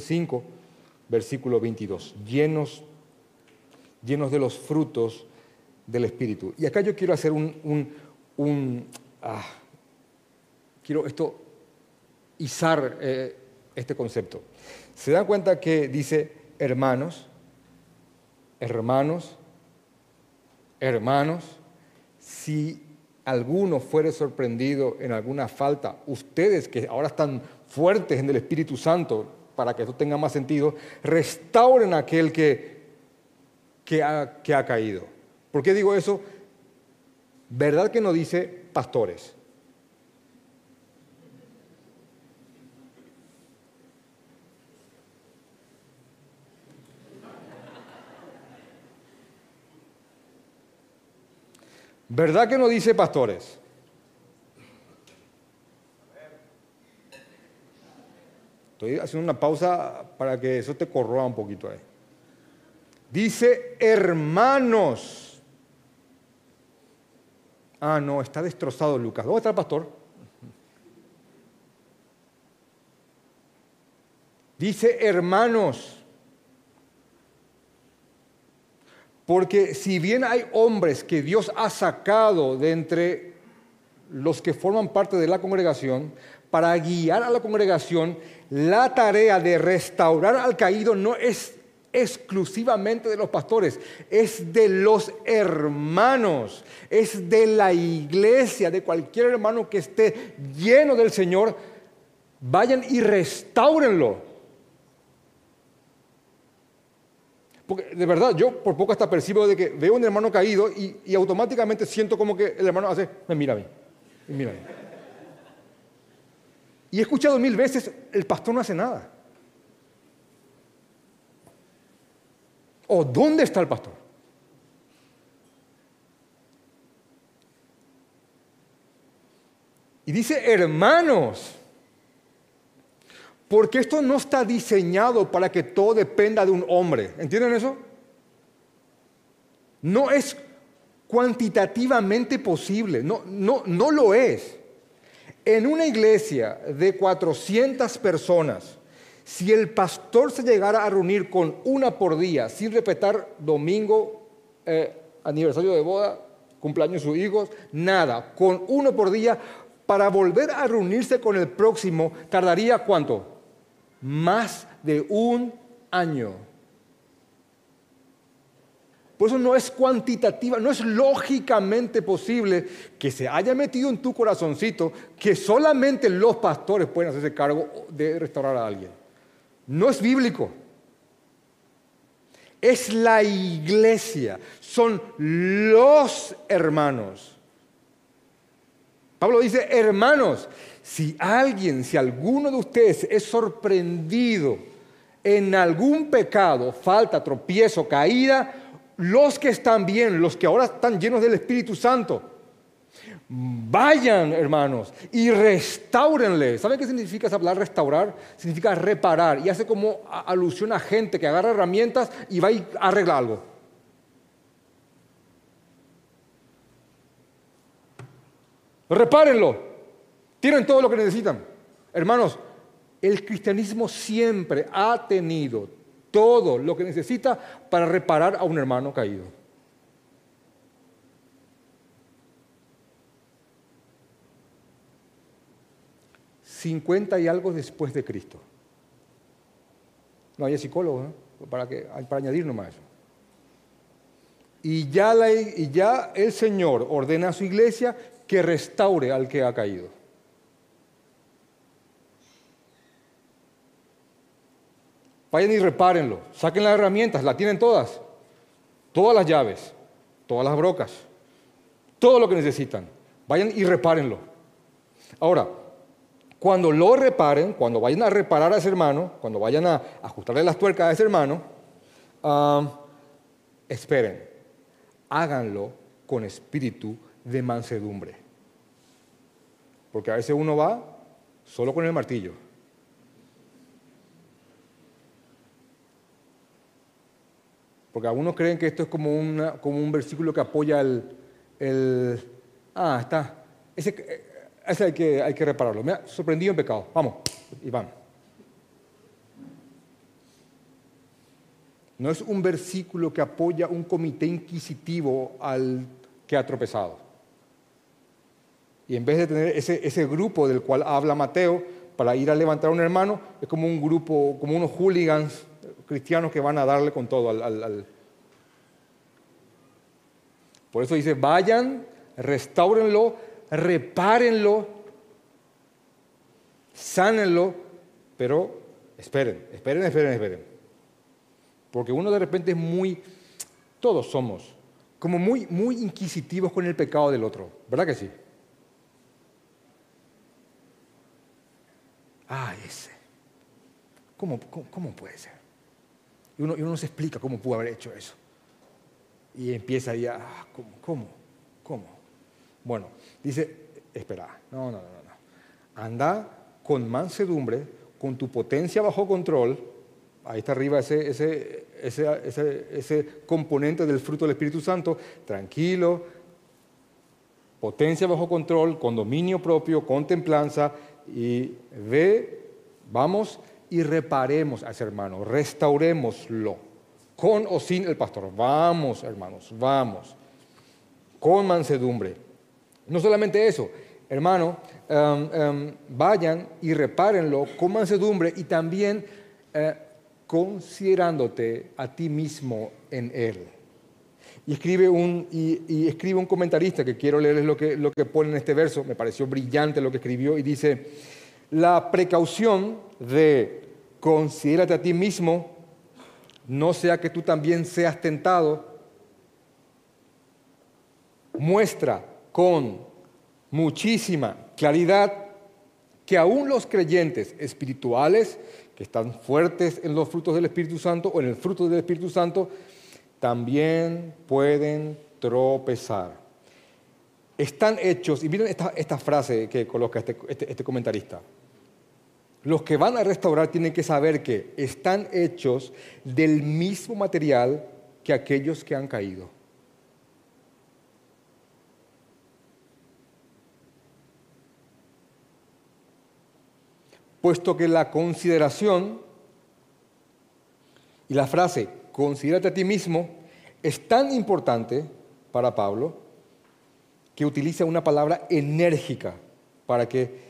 versículo 22, llenos, llenos de los frutos del Espíritu. Y acá yo quiero hacer un, un, ah, quiero esto, izar eh, este concepto. Se dan cuenta que dice hermanos, hermanos, hermanos, si alguno fuere sorprendido en alguna falta, ustedes que ahora están fuertes en el Espíritu Santo, para que esto tenga más sentido, restauren a aquel que, que, ha, que ha caído. ¿Por qué digo eso? ¿Verdad que no dice pastores? ¿Verdad que no dice pastores? Estoy haciendo una pausa para que eso te corroa un poquito ahí. Dice hermanos. Ah, no, está destrozado Lucas. ¿Dónde está el pastor? Dice hermanos. Porque si bien hay hombres que Dios ha sacado de entre los que forman parte de la congregación, para guiar a la congregación, la tarea de restaurar al caído no es exclusivamente de los pastores, es de los hermanos, es de la iglesia, de cualquier hermano que esté lleno del Señor, vayan y restáurenlo. Porque de verdad, yo por poco hasta percibo de que veo un hermano caído y, automáticamente siento como que el hermano hace, me mira a mí, mira a mí. Y he escuchado mil veces, el pastor no hace nada. ¿O dónde está el pastor? Y dice, hermanos, porque esto no está diseñado para que todo dependa de un hombre. ¿Entienden eso? No es cuantitativamente posible, no, no, no lo es. En una iglesia de 400 personas, si el pastor se llegara a reunir con una por día, sin respetar domingo, eh, aniversario de boda, cumpleaños de sus hijos, nada, con uno por día, para volver a reunirse con el próximo, tardaría cuánto? más de un año. Por eso no es cuantitativa, no es lógicamente posible que se haya metido en tu corazoncito que solamente los pastores pueden hacerse cargo de restaurar a alguien. No es bíblico. Es la iglesia, son los hermanos. Pablo dice, hermanos, si alguien, si alguno de ustedes es sorprendido en algún pecado, falta, tropiezo, caída, los que están bien, los que ahora están llenos del Espíritu Santo, vayan, hermanos, y restáurenle. ¿Saben qué significa esa palabra restaurar? Significa reparar y hace como alusión a gente que agarra herramientas y va y arregla algo. Repárenlo. Tienen todo lo que necesitan. Hermanos, el cristianismo siempre ha tenido todo lo que necesita para reparar a un hermano caído. Cincuenta y algo después de Cristo. No hay psicólogo, ¿eh? para, que, para añadir nomás eso. Y ya el Señor ordena a su iglesia que restaure al que ha caído. Vayan y repárenlo, saquen las herramientas, las tienen todas, todas las llaves, todas las brocas, todo lo que necesitan. Vayan y repárenlo. Ahora, cuando lo reparen, cuando vayan a reparar a ese hermano, cuando vayan a ajustarle las tuercas a ese hermano, esperen, háganlo con espíritu de mansedumbre. Porque a veces uno va solo con el martillo. Porque algunos creen que esto es como, un versículo que apoya el, Ah, está. Ese, hay, que, hay que repararlo. Me ha sorprendido en pecado. Vamos, Iván. No es un versículo que apoya un comité inquisitivo al que ha tropezado. Y en vez de tener ese, ese grupo del cual habla Mateo para ir a levantar a un hermano, es como un grupo, como unos hooligans cristianos que van a darle con todo al, Por eso dice, vayan, restáurenlo, repárenlo, sánenlo, pero esperen, esperen, esperen, esperen. Porque uno de repente es muy, todos somos, como muy, muy inquisitivos con el pecado del otro, ¿verdad que sí? Ah, ese. ¿Cómo, cómo puede ser? Y uno, no se explica cómo pudo haber hecho eso. Y empieza ya, ah, ¿cómo? ¿Cómo? ¿Cómo? Bueno, dice, espera, no, no, no, no. Anda con mansedumbre, con tu potencia bajo control. Ahí está arriba ese, ese, ese, ese componente del fruto del Espíritu Santo. Tranquilo, potencia bajo control, con dominio propio, con templanza. Y ve, vamos y reparemos a ese hermano, restaurémoslo, con o sin el pastor. Vamos, hermanos, vamos, con mansedumbre. No solamente eso, hermano, em, em, vayan y repárenlo con mansedumbre y también eh, considerándote a ti mismo en él. Y escribe un, y, escribe un comentarista que quiero leerles lo que, lo que pone en este verso, me pareció brillante lo que escribió, y dice, la precaución de considérate a ti mismo, no sea que tú también seas tentado, muestra con muchísima claridad que aún los creyentes espirituales, que están fuertes en los frutos del Espíritu Santo o en el fruto del Espíritu Santo, también pueden tropezar. Están hechos, y miren esta, frase que coloca este, este, este comentarista, los que van a restaurar tienen que saber que están hechos del mismo material que aquellos que han caído. Puesto que la consideración y la frase considérate a ti mismo es tan importante para Pablo que utiliza una palabra enérgica para que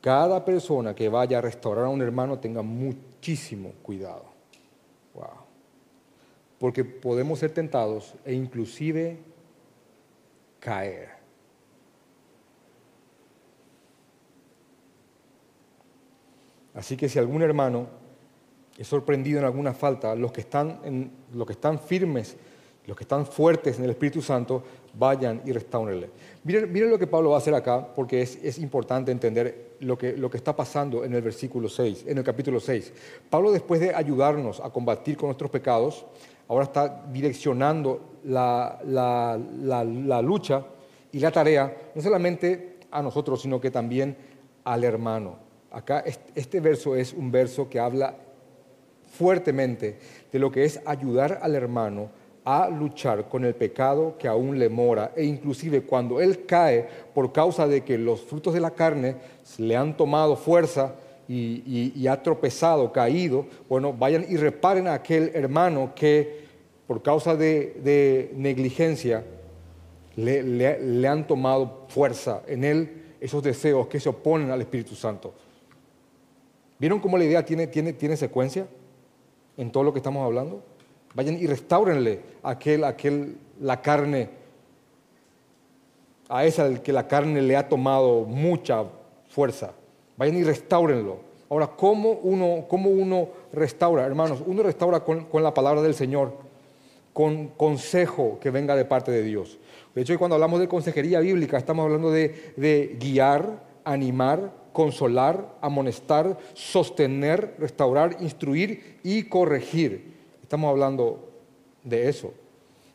cada persona que vaya a restaurar a un hermano tenga muchísimo cuidado. Wow. Porque podemos ser tentados e inclusive caer. Así que si algún hermano es sorprendido en alguna falta, los que están, los que están firmes, los que están fuertes en el Espíritu Santo, vayan y restaurenle. Miren, miren lo que Pablo va a hacer acá, porque es, es importante entender lo que, lo que está pasando en el versículo 6, en el capítulo 6. Pablo, después de ayudarnos a combatir con nuestros pecados, ahora está direccionando la, la, la, lucha y la tarea, no solamente a nosotros, sino que también al hermano. Acá este verso es un verso que habla fuertemente de lo que es ayudar al hermano a luchar con el pecado que aún le mora e inclusive cuando él cae por causa de que los frutos de la carne le han tomado fuerza y, ha tropezado, caído, bueno, vayan y reparen a aquel hermano que por causa de, negligencia le, han tomado fuerza en él esos deseos que se oponen al Espíritu Santo. ¿Vieron cómo la idea tiene, tiene, tiene secuencia en todo lo que estamos hablando? Vayan y restáurenle aquel, aquel, la carne, a esa que la carne le ha tomado mucha fuerza. Vayan y restáurenlo. Ahora, ¿cómo uno, cómo uno restaura? Hermanos, uno restaura con, la palabra del Señor, con consejo que venga de parte de Dios. De hecho, cuando hablamos de consejería bíblica, estamos hablando de, de guiar, animar, consolar, amonestar, sostener, restaurar, instruir y corregir. Estamos hablando de eso.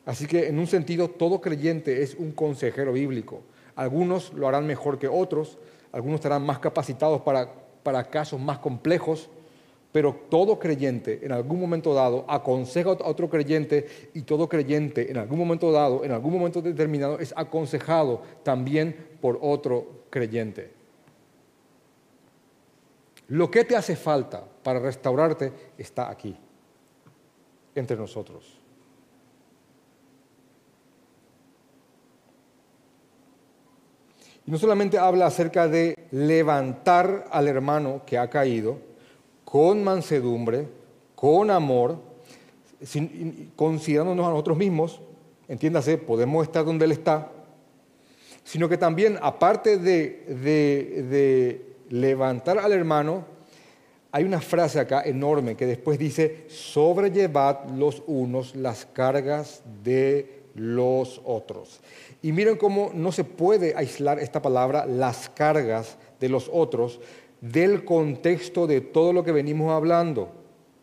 Así que en un sentido todo creyente es un consejero bíblico. Algunos lo harán mejor que otros, algunos estarán más capacitados para, para casos más complejos, pero todo creyente en algún momento dado aconseja a otro creyente y todo creyente en algún momento dado, en algún momento determinado, es aconsejado también por otro creyente. Lo que te hace falta para restaurarte está aquí entre nosotros. Y no solamente habla acerca de levantar al hermano que ha caído con mansedumbre, con amor, considerándonos a nosotros mismos, entiéndase, podemos estar donde Él está, sino que también, aparte de, de levantar al hermano, hay una frase acá enorme que después dice, sobrellevad los unos las cargas de los otros. Y miren cómo no se puede aislar esta palabra, las cargas de los otros, del contexto de todo lo que venimos hablando.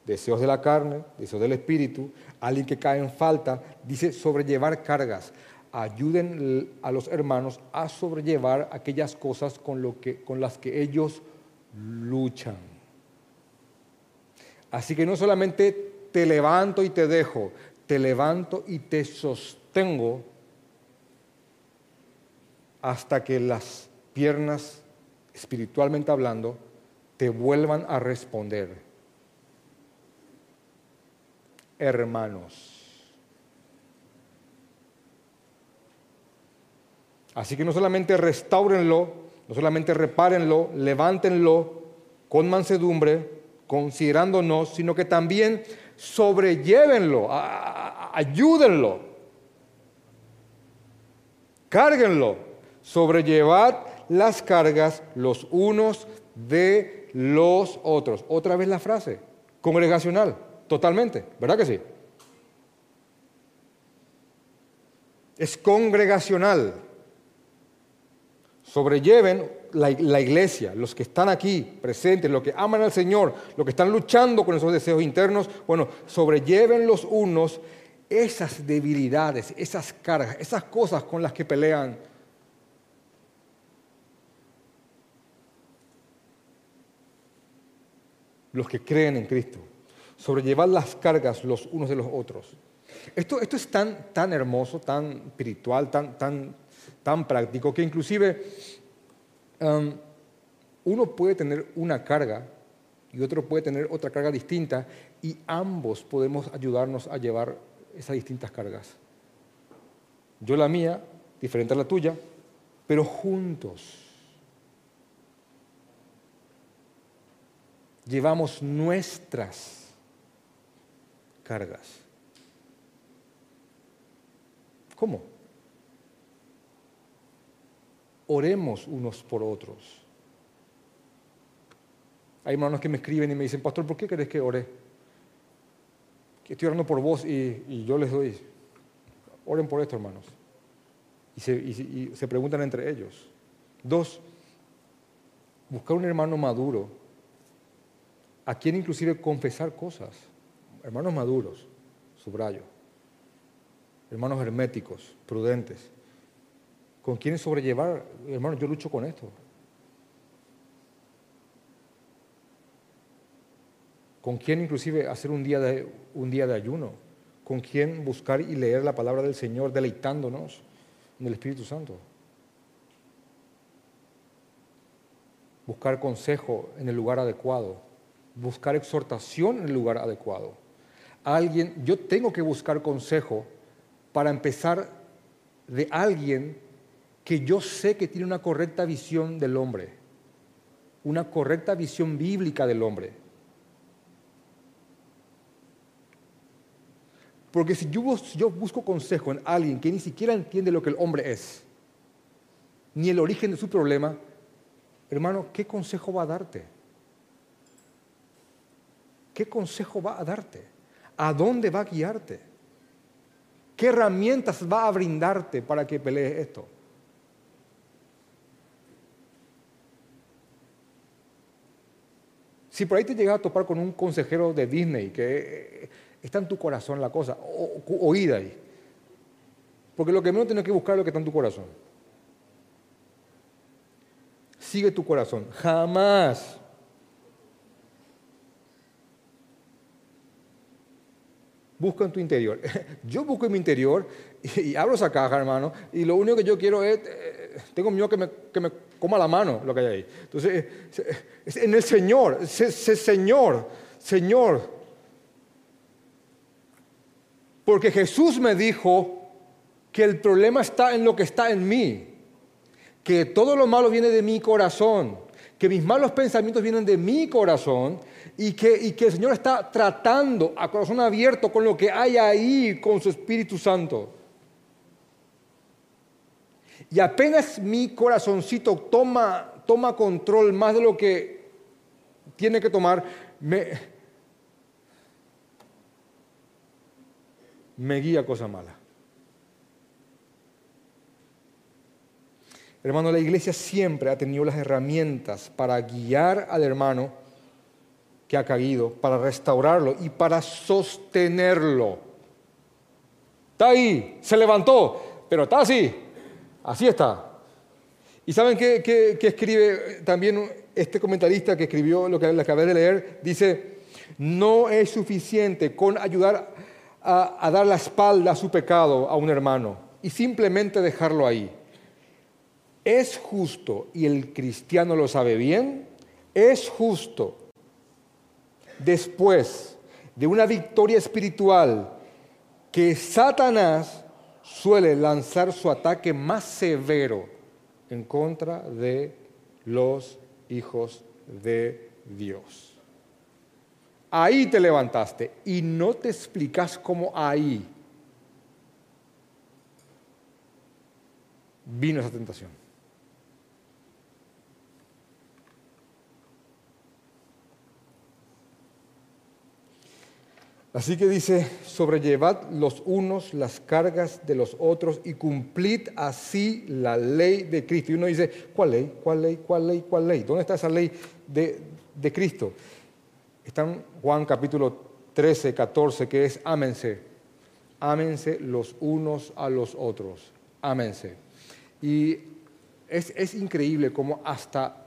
Deseos de la carne, deseos del espíritu, alguien que cae en falta, dice sobrellevar cargas. Ayuden a los hermanos a sobrellevar aquellas cosas con, lo que, con las que ellos luchan. Así que no solamente te levanto y te dejo, te levanto y te sostengo hasta que las piernas, espiritualmente hablando, te vuelvan a responder. Hermanos. Así que no solamente restáurenlo, no solamente repárenlo, levántenlo con mansedumbre, considerándonos, sino que también sobrellévenlo, ayúdenlo, cárguenlo, sobrellevad las cargas los unos de los otros. Otra vez la frase, congregacional, totalmente, ¿verdad que sí? Es congregacional. Sobrelleven la, iglesia, los que están aquí presentes, los que aman al Señor, los que están luchando con esos deseos internos, bueno, sobrelleven los unos esas debilidades, esas cargas, esas cosas con las que pelean. Los que creen en Cristo, sobrellevar las cargas los unos de los otros. Esto, esto es tan, tan hermoso, tan espiritual, tan, tan, tan práctico, que inclusive uno puede tener una carga y otro puede tener otra carga distinta y ambos podemos ayudarnos a llevar esas distintas cargas. Yo la mía, diferente a la tuya, pero juntos llevamos nuestras cargas. ¿Cómo? Oremos unos por otros. Hay hermanos que me escriben y me dicen, pastor, ¿por qué querés que ore? Que estoy orando por vos y, yo les doy, oren por esto, hermanos. Y se, y se preguntan entre ellos. Dos, buscar un hermano maduro, a quien inclusive confesar cosas. Hermanos maduros, subrayo. Hermanos herméticos, prudentes con quién sobrellevar, hermano, yo lucho con esto. Con quién inclusive hacer un día de, un día de ayuno. con quién buscar y leer la palabra del Señor, deleitándonos en el Espíritu Santo. Buscar consejo en el lugar adecuado, buscar exhortación en el lugar adecuado. Alguien, yo tengo que buscar consejo para empezar de alguien que yo sé que tiene una correcta visión del hombre, una correcta visión bíblica del hombre. Porque si yo, busco consejo en alguien que ni siquiera entiende lo que el hombre es, ni el origen de su problema, hermano, ¿qué consejo va a darte? ¿Qué consejo va a darte? ¿A dónde va a guiarte? ¿Qué herramientas va a brindarte para que pelees esto? Si por ahí te llegas a topar con un consejero de Disney que está en tu corazón la cosa, oída ahí. Porque lo que menos tienes que buscar es lo que está en tu corazón. Sigue tu corazón. Jamás. Busca en tu interior. Yo busco en mi interior y, abro esa caja, hermano, y lo único que yo quiero es, eh, tengo miedo que que me coma la mano lo que hay ahí. Entonces, es en el Señor, Señor, Señor, porque Jesús me dijo que el problema está en lo que está en mí, que todo lo malo viene de mi corazón, que mis malos pensamientos vienen de mi corazón y que, y que el Señor está tratando a corazón abierto con lo que hay ahí, con su Espíritu Santo. Y apenas mi corazoncito toma, toma control más de lo que tiene que tomar, me, me guía cosa mala. Hermano, la iglesia siempre ha tenido las herramientas para guiar al hermano que ha caído, para restaurarlo y para sostenerlo. Está ahí, se levantó, pero está así, así está. ¿Y saben qué, escribe también este comentarista que escribió lo que le acabé de leer? Dice, no es suficiente con ayudar a, dar la espalda a su pecado a un hermano y simplemente dejarlo ahí. Es justo, y el cristiano lo sabe bien, es justo después de una victoria espiritual que Satanás suele lanzar su ataque más severo en contra de los hijos de Dios. Ahí te levantaste y no te explicas cómo ahí vino esa tentación. Así que dice, sobrellevad los unos las cargas de los otros y cumplid así la ley de Cristo. Y uno dice, ¿cuál ley? ¿Cuál ley? ¿Cuál ley? ¿Cuál ley? ¿Dónde está esa ley de, de Cristo? Está en Juan capítulo 13, 14, que es ámense. Ámense los unos a los otros. Ámense. Y es, es increíble cómo hasta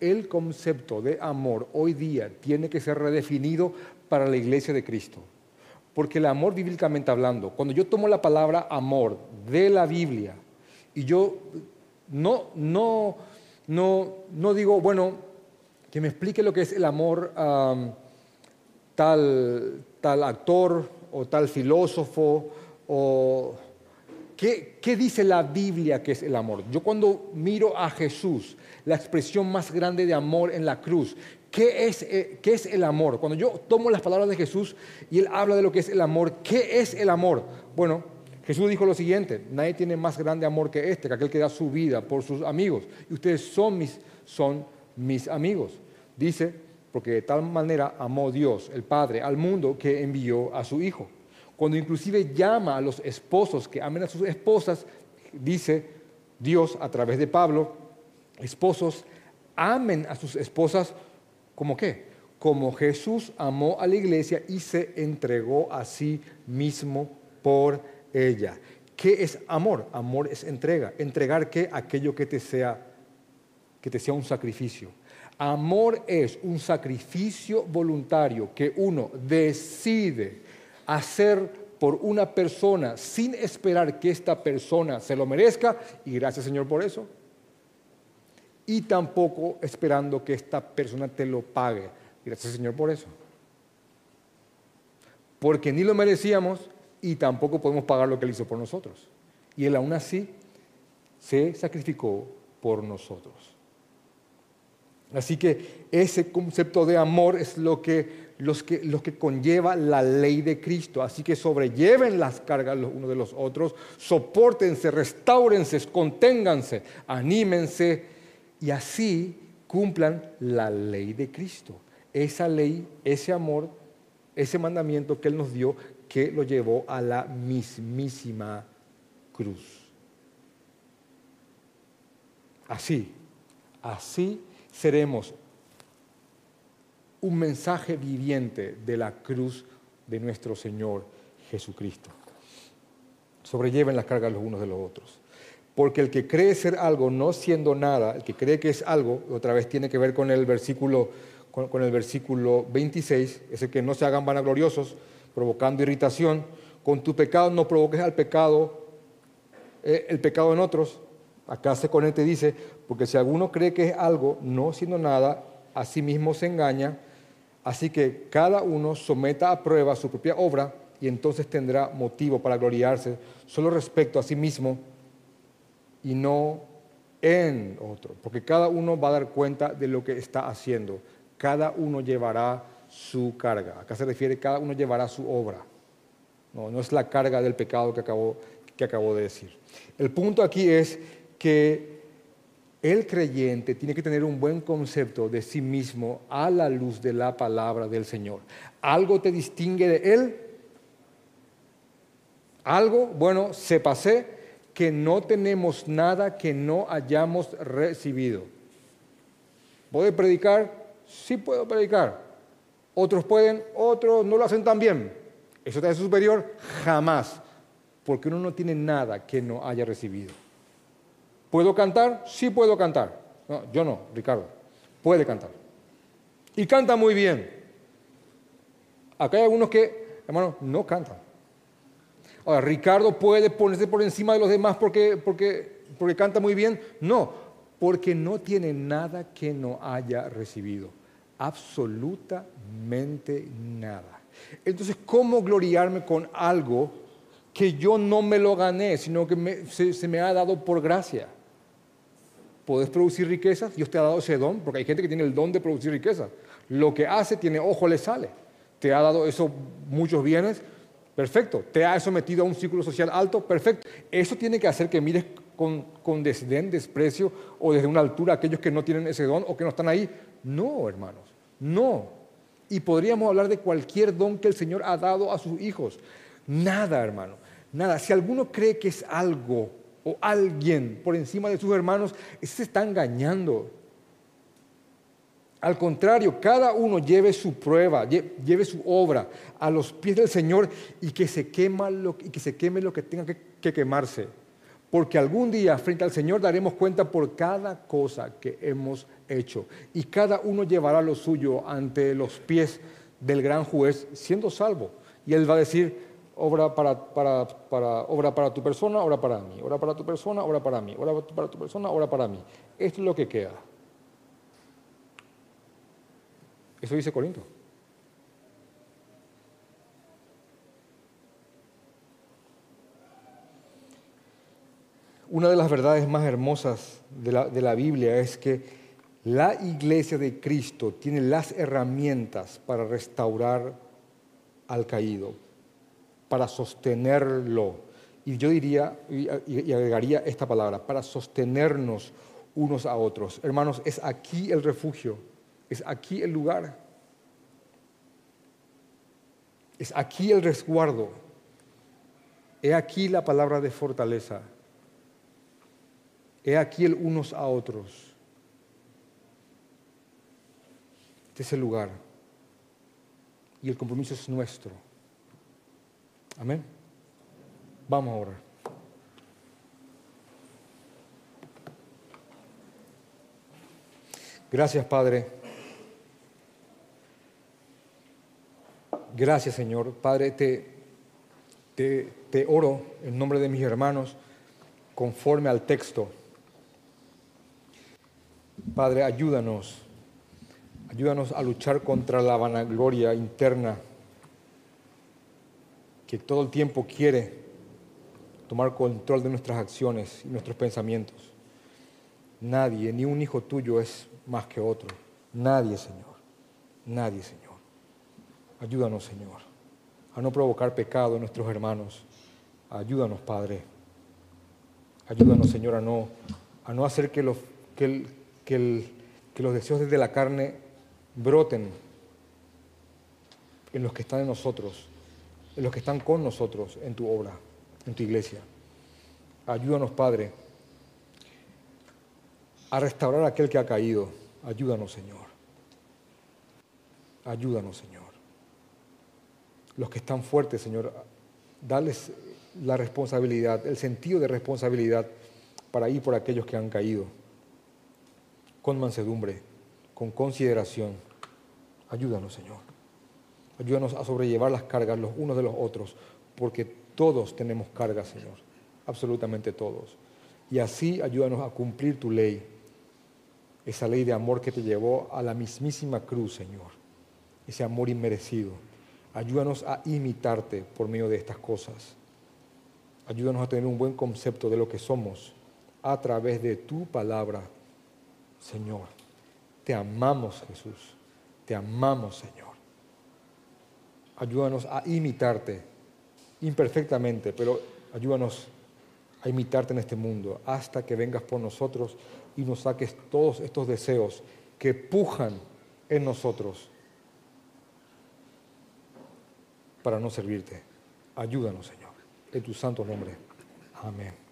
el concepto de amor hoy día tiene que ser redefinido para la iglesia de Cristo. Porque el amor bíblicamente hablando, cuando yo tomo la palabra amor de la Biblia y yo no, no, no, no digo, bueno, que me explique lo que es el amor tal, tal actor o tal filósofo o ¿qué, ¿qué dice la Biblia que es el amor? Yo cuando miro a Jesús, la expresión más grande de amor en la cruz, ¿Qué es, eh, ¿Qué es, el amor? Cuando yo tomo las palabras de Jesús y él habla de lo que es el amor, ¿qué es el amor? Bueno, Jesús dijo lo siguiente, nadie tiene más grande amor que este, que aquel que da su vida por sus amigos. Y ustedes son mis, son mis amigos. Dice, porque de tal manera amó Dios, el Padre, al mundo que envió a su Hijo. Cuando inclusive llama a los esposos que amen a sus esposas, dice Dios a través de Pablo, esposos, amen a sus esposas como qué? Como Jesús amó a la iglesia y se entregó a sí mismo por ella. ¿Qué es amor? Amor es entrega. ¿Entregar qué? Aquello que te sea, que te sea un sacrificio. Amor es un sacrificio voluntario que uno decide hacer por una persona sin esperar que esta persona se lo merezca, y gracias Señor por eso, y tampoco esperando que esta persona te lo pague, gracias Señor por eso. Porque ni lo merecíamos y tampoco podemos pagar lo que Él hizo por nosotros. Y Él aún así se sacrificó por nosotros. Así que ese concepto de amor es lo que, los que, los que conlleva la ley de Cristo. Así que sobrelleven las cargas los unos de los otros, soportense, restáurense, conténganse, anímense y así cumplan la ley de Cristo. Esa ley, ese amor, ese mandamiento que Él nos dio, que lo llevó a la mismísima cruz. Así, así seremos un mensaje viviente de la cruz de nuestro Señor Jesucristo. Sobrelleven las cargas los unos de los otros. Porque el que cree ser algo no siendo nada, el que cree que es algo, otra vez tiene que ver con el versículo, con, el versículo 26, es el que no se hagan vanagloriosos, provocando irritación. Con tu pecado no provoques al pecado, eh, el pecado en otros, Acá se conecta y dice, porque si alguno cree que es algo, no siendo nada, a sí mismo se engaña, así que cada uno someta a prueba su propia obra y entonces tendrá motivo para gloriarse. Solo respecto a sí mismo y no en otro, porque cada uno va a dar cuenta de lo que está haciendo, cada uno llevará su carga. Acá se refiere, cada uno llevará su obra. No, no es la carga del pecado que acabo, que acabo de decir. El punto aquí es que el creyente tiene que tener un buen concepto de sí mismo a la luz de la palabra del Señor. ¿Algo te distingue de Él? Algo, bueno, se pasé que no tenemos nada que no hayamos recibido. ¿Puede predicar? Sí puedo predicar. Otros pueden, otros no lo hacen tan bien. ¿Eso te hace superior? Jamás. Porque uno no tiene nada que no haya recibido. ¿Puedo cantar? Sí puedo cantar. No, yo no, Ricardo. Puede cantar. Y canta muy bien. Acá hay algunos que, hermano, no cantan. Ahora, Ricardo puede ponerse por encima de los demás porque, porque, porque canta muy bien. No, porque no tiene nada que no haya recibido. Absolutamente nada. Entonces, ¿cómo gloriarme con algo que yo no me lo gané, sino que se me ha dado por gracia? Puedes producir riquezas, Dios te ha dado ese don, porque hay gente que tiene el don de producir riquezas. Lo que hace tiene ojo, le sale. Te ha dado eso muchos bienes, perfecto. Te ha sometido a un círculo social alto, perfecto. Eso tiene que hacer que mires con, con desdén, desprecio o desde una altura a aquellos que no tienen ese don o que no están ahí. No, hermanos, no. Y podríamos hablar de cualquier don que el Señor ha dado a sus hijos. Nada, hermano, nada. Si alguno cree que es algo o alguien por encima de sus hermanos, se está engañando. Al contrario, cada uno lleve su prueba, lleve su obra a los pies del Señor y que se, quema y que se queme lo que tenga que, que quemarse. Porque algún día frente al Señor daremos cuenta por cada cosa que hemos hecho. Y cada uno llevará lo suyo ante los pies del gran juez siendo salvo. Y Él va a decir, obra para, obra para tu persona, obra para mí, obra para tu persona, obra para mí, obra para tu persona, obra para mí. Esto es lo que queda. Eso dice Corinto. Una de las verdades más hermosas de la, de la Biblia es que la iglesia de Cristo tiene las herramientas para restaurar al caído, para sostenerlo. Y yo diría, y, agregaría esta palabra, para sostenernos unos a otros. Hermanos, es aquí el refugio, es aquí el lugar, es aquí el resguardo, he aquí la palabra de fortaleza, he aquí el unos a otros. Este es el lugar y el compromiso es nuestro. Amén. Vamos a orar. Gracias, Padre. Gracias, Señor. Padre, te, Te, te oro en nombre de mis hermanos conforme al texto. Padre, ayúdanos, ayúdanos a luchar contra la vanagloria interna que todo el tiempo quiere tomar control de nuestras acciones y nuestros pensamientos. Nadie, ni un hijo tuyo es más que otro. Nadie, Señor. Nadie, Señor. Ayúdanos, Señor, a no provocar pecado en nuestros hermanos. Ayúdanos, Padre. Ayúdanos, Señor, a no, a no hacer que los, que, que, que los deseos de la carne broten en los que están en nosotros, en los que están con nosotros en tu obra, en tu iglesia. Ayúdanos, Padre, a restaurar a aquel que ha caído. Ayúdanos, Señor. Ayúdanos, Señor. Los que están fuertes, Señor, dales la responsabilidad, el sentido de responsabilidad para ir por aquellos que han caído, con mansedumbre, con consideración. Ayúdanos, Señor. Ayúdanos a sobrellevar las cargas los unos de los otros, porque todos tenemos cargas, Señor, absolutamente todos. Y así ayúdanos a cumplir tu ley, esa ley de amor que te llevó a la mismísima cruz, Señor, ese amor inmerecido. Ayúdanos a imitarte por medio de estas cosas. Ayúdanos a tener un buen concepto de lo que somos a través de tu palabra, Señor. Te amamos, Jesús. Te amamos, Señor. Ayúdanos a imitarte imperfectamente, pero ayúdanos a imitarte en este mundo hasta que vengas por nosotros y nos saques todos estos deseos que pujan en nosotros para no servirte. Ayúdanos, Señor, en tu santo nombre. Amén.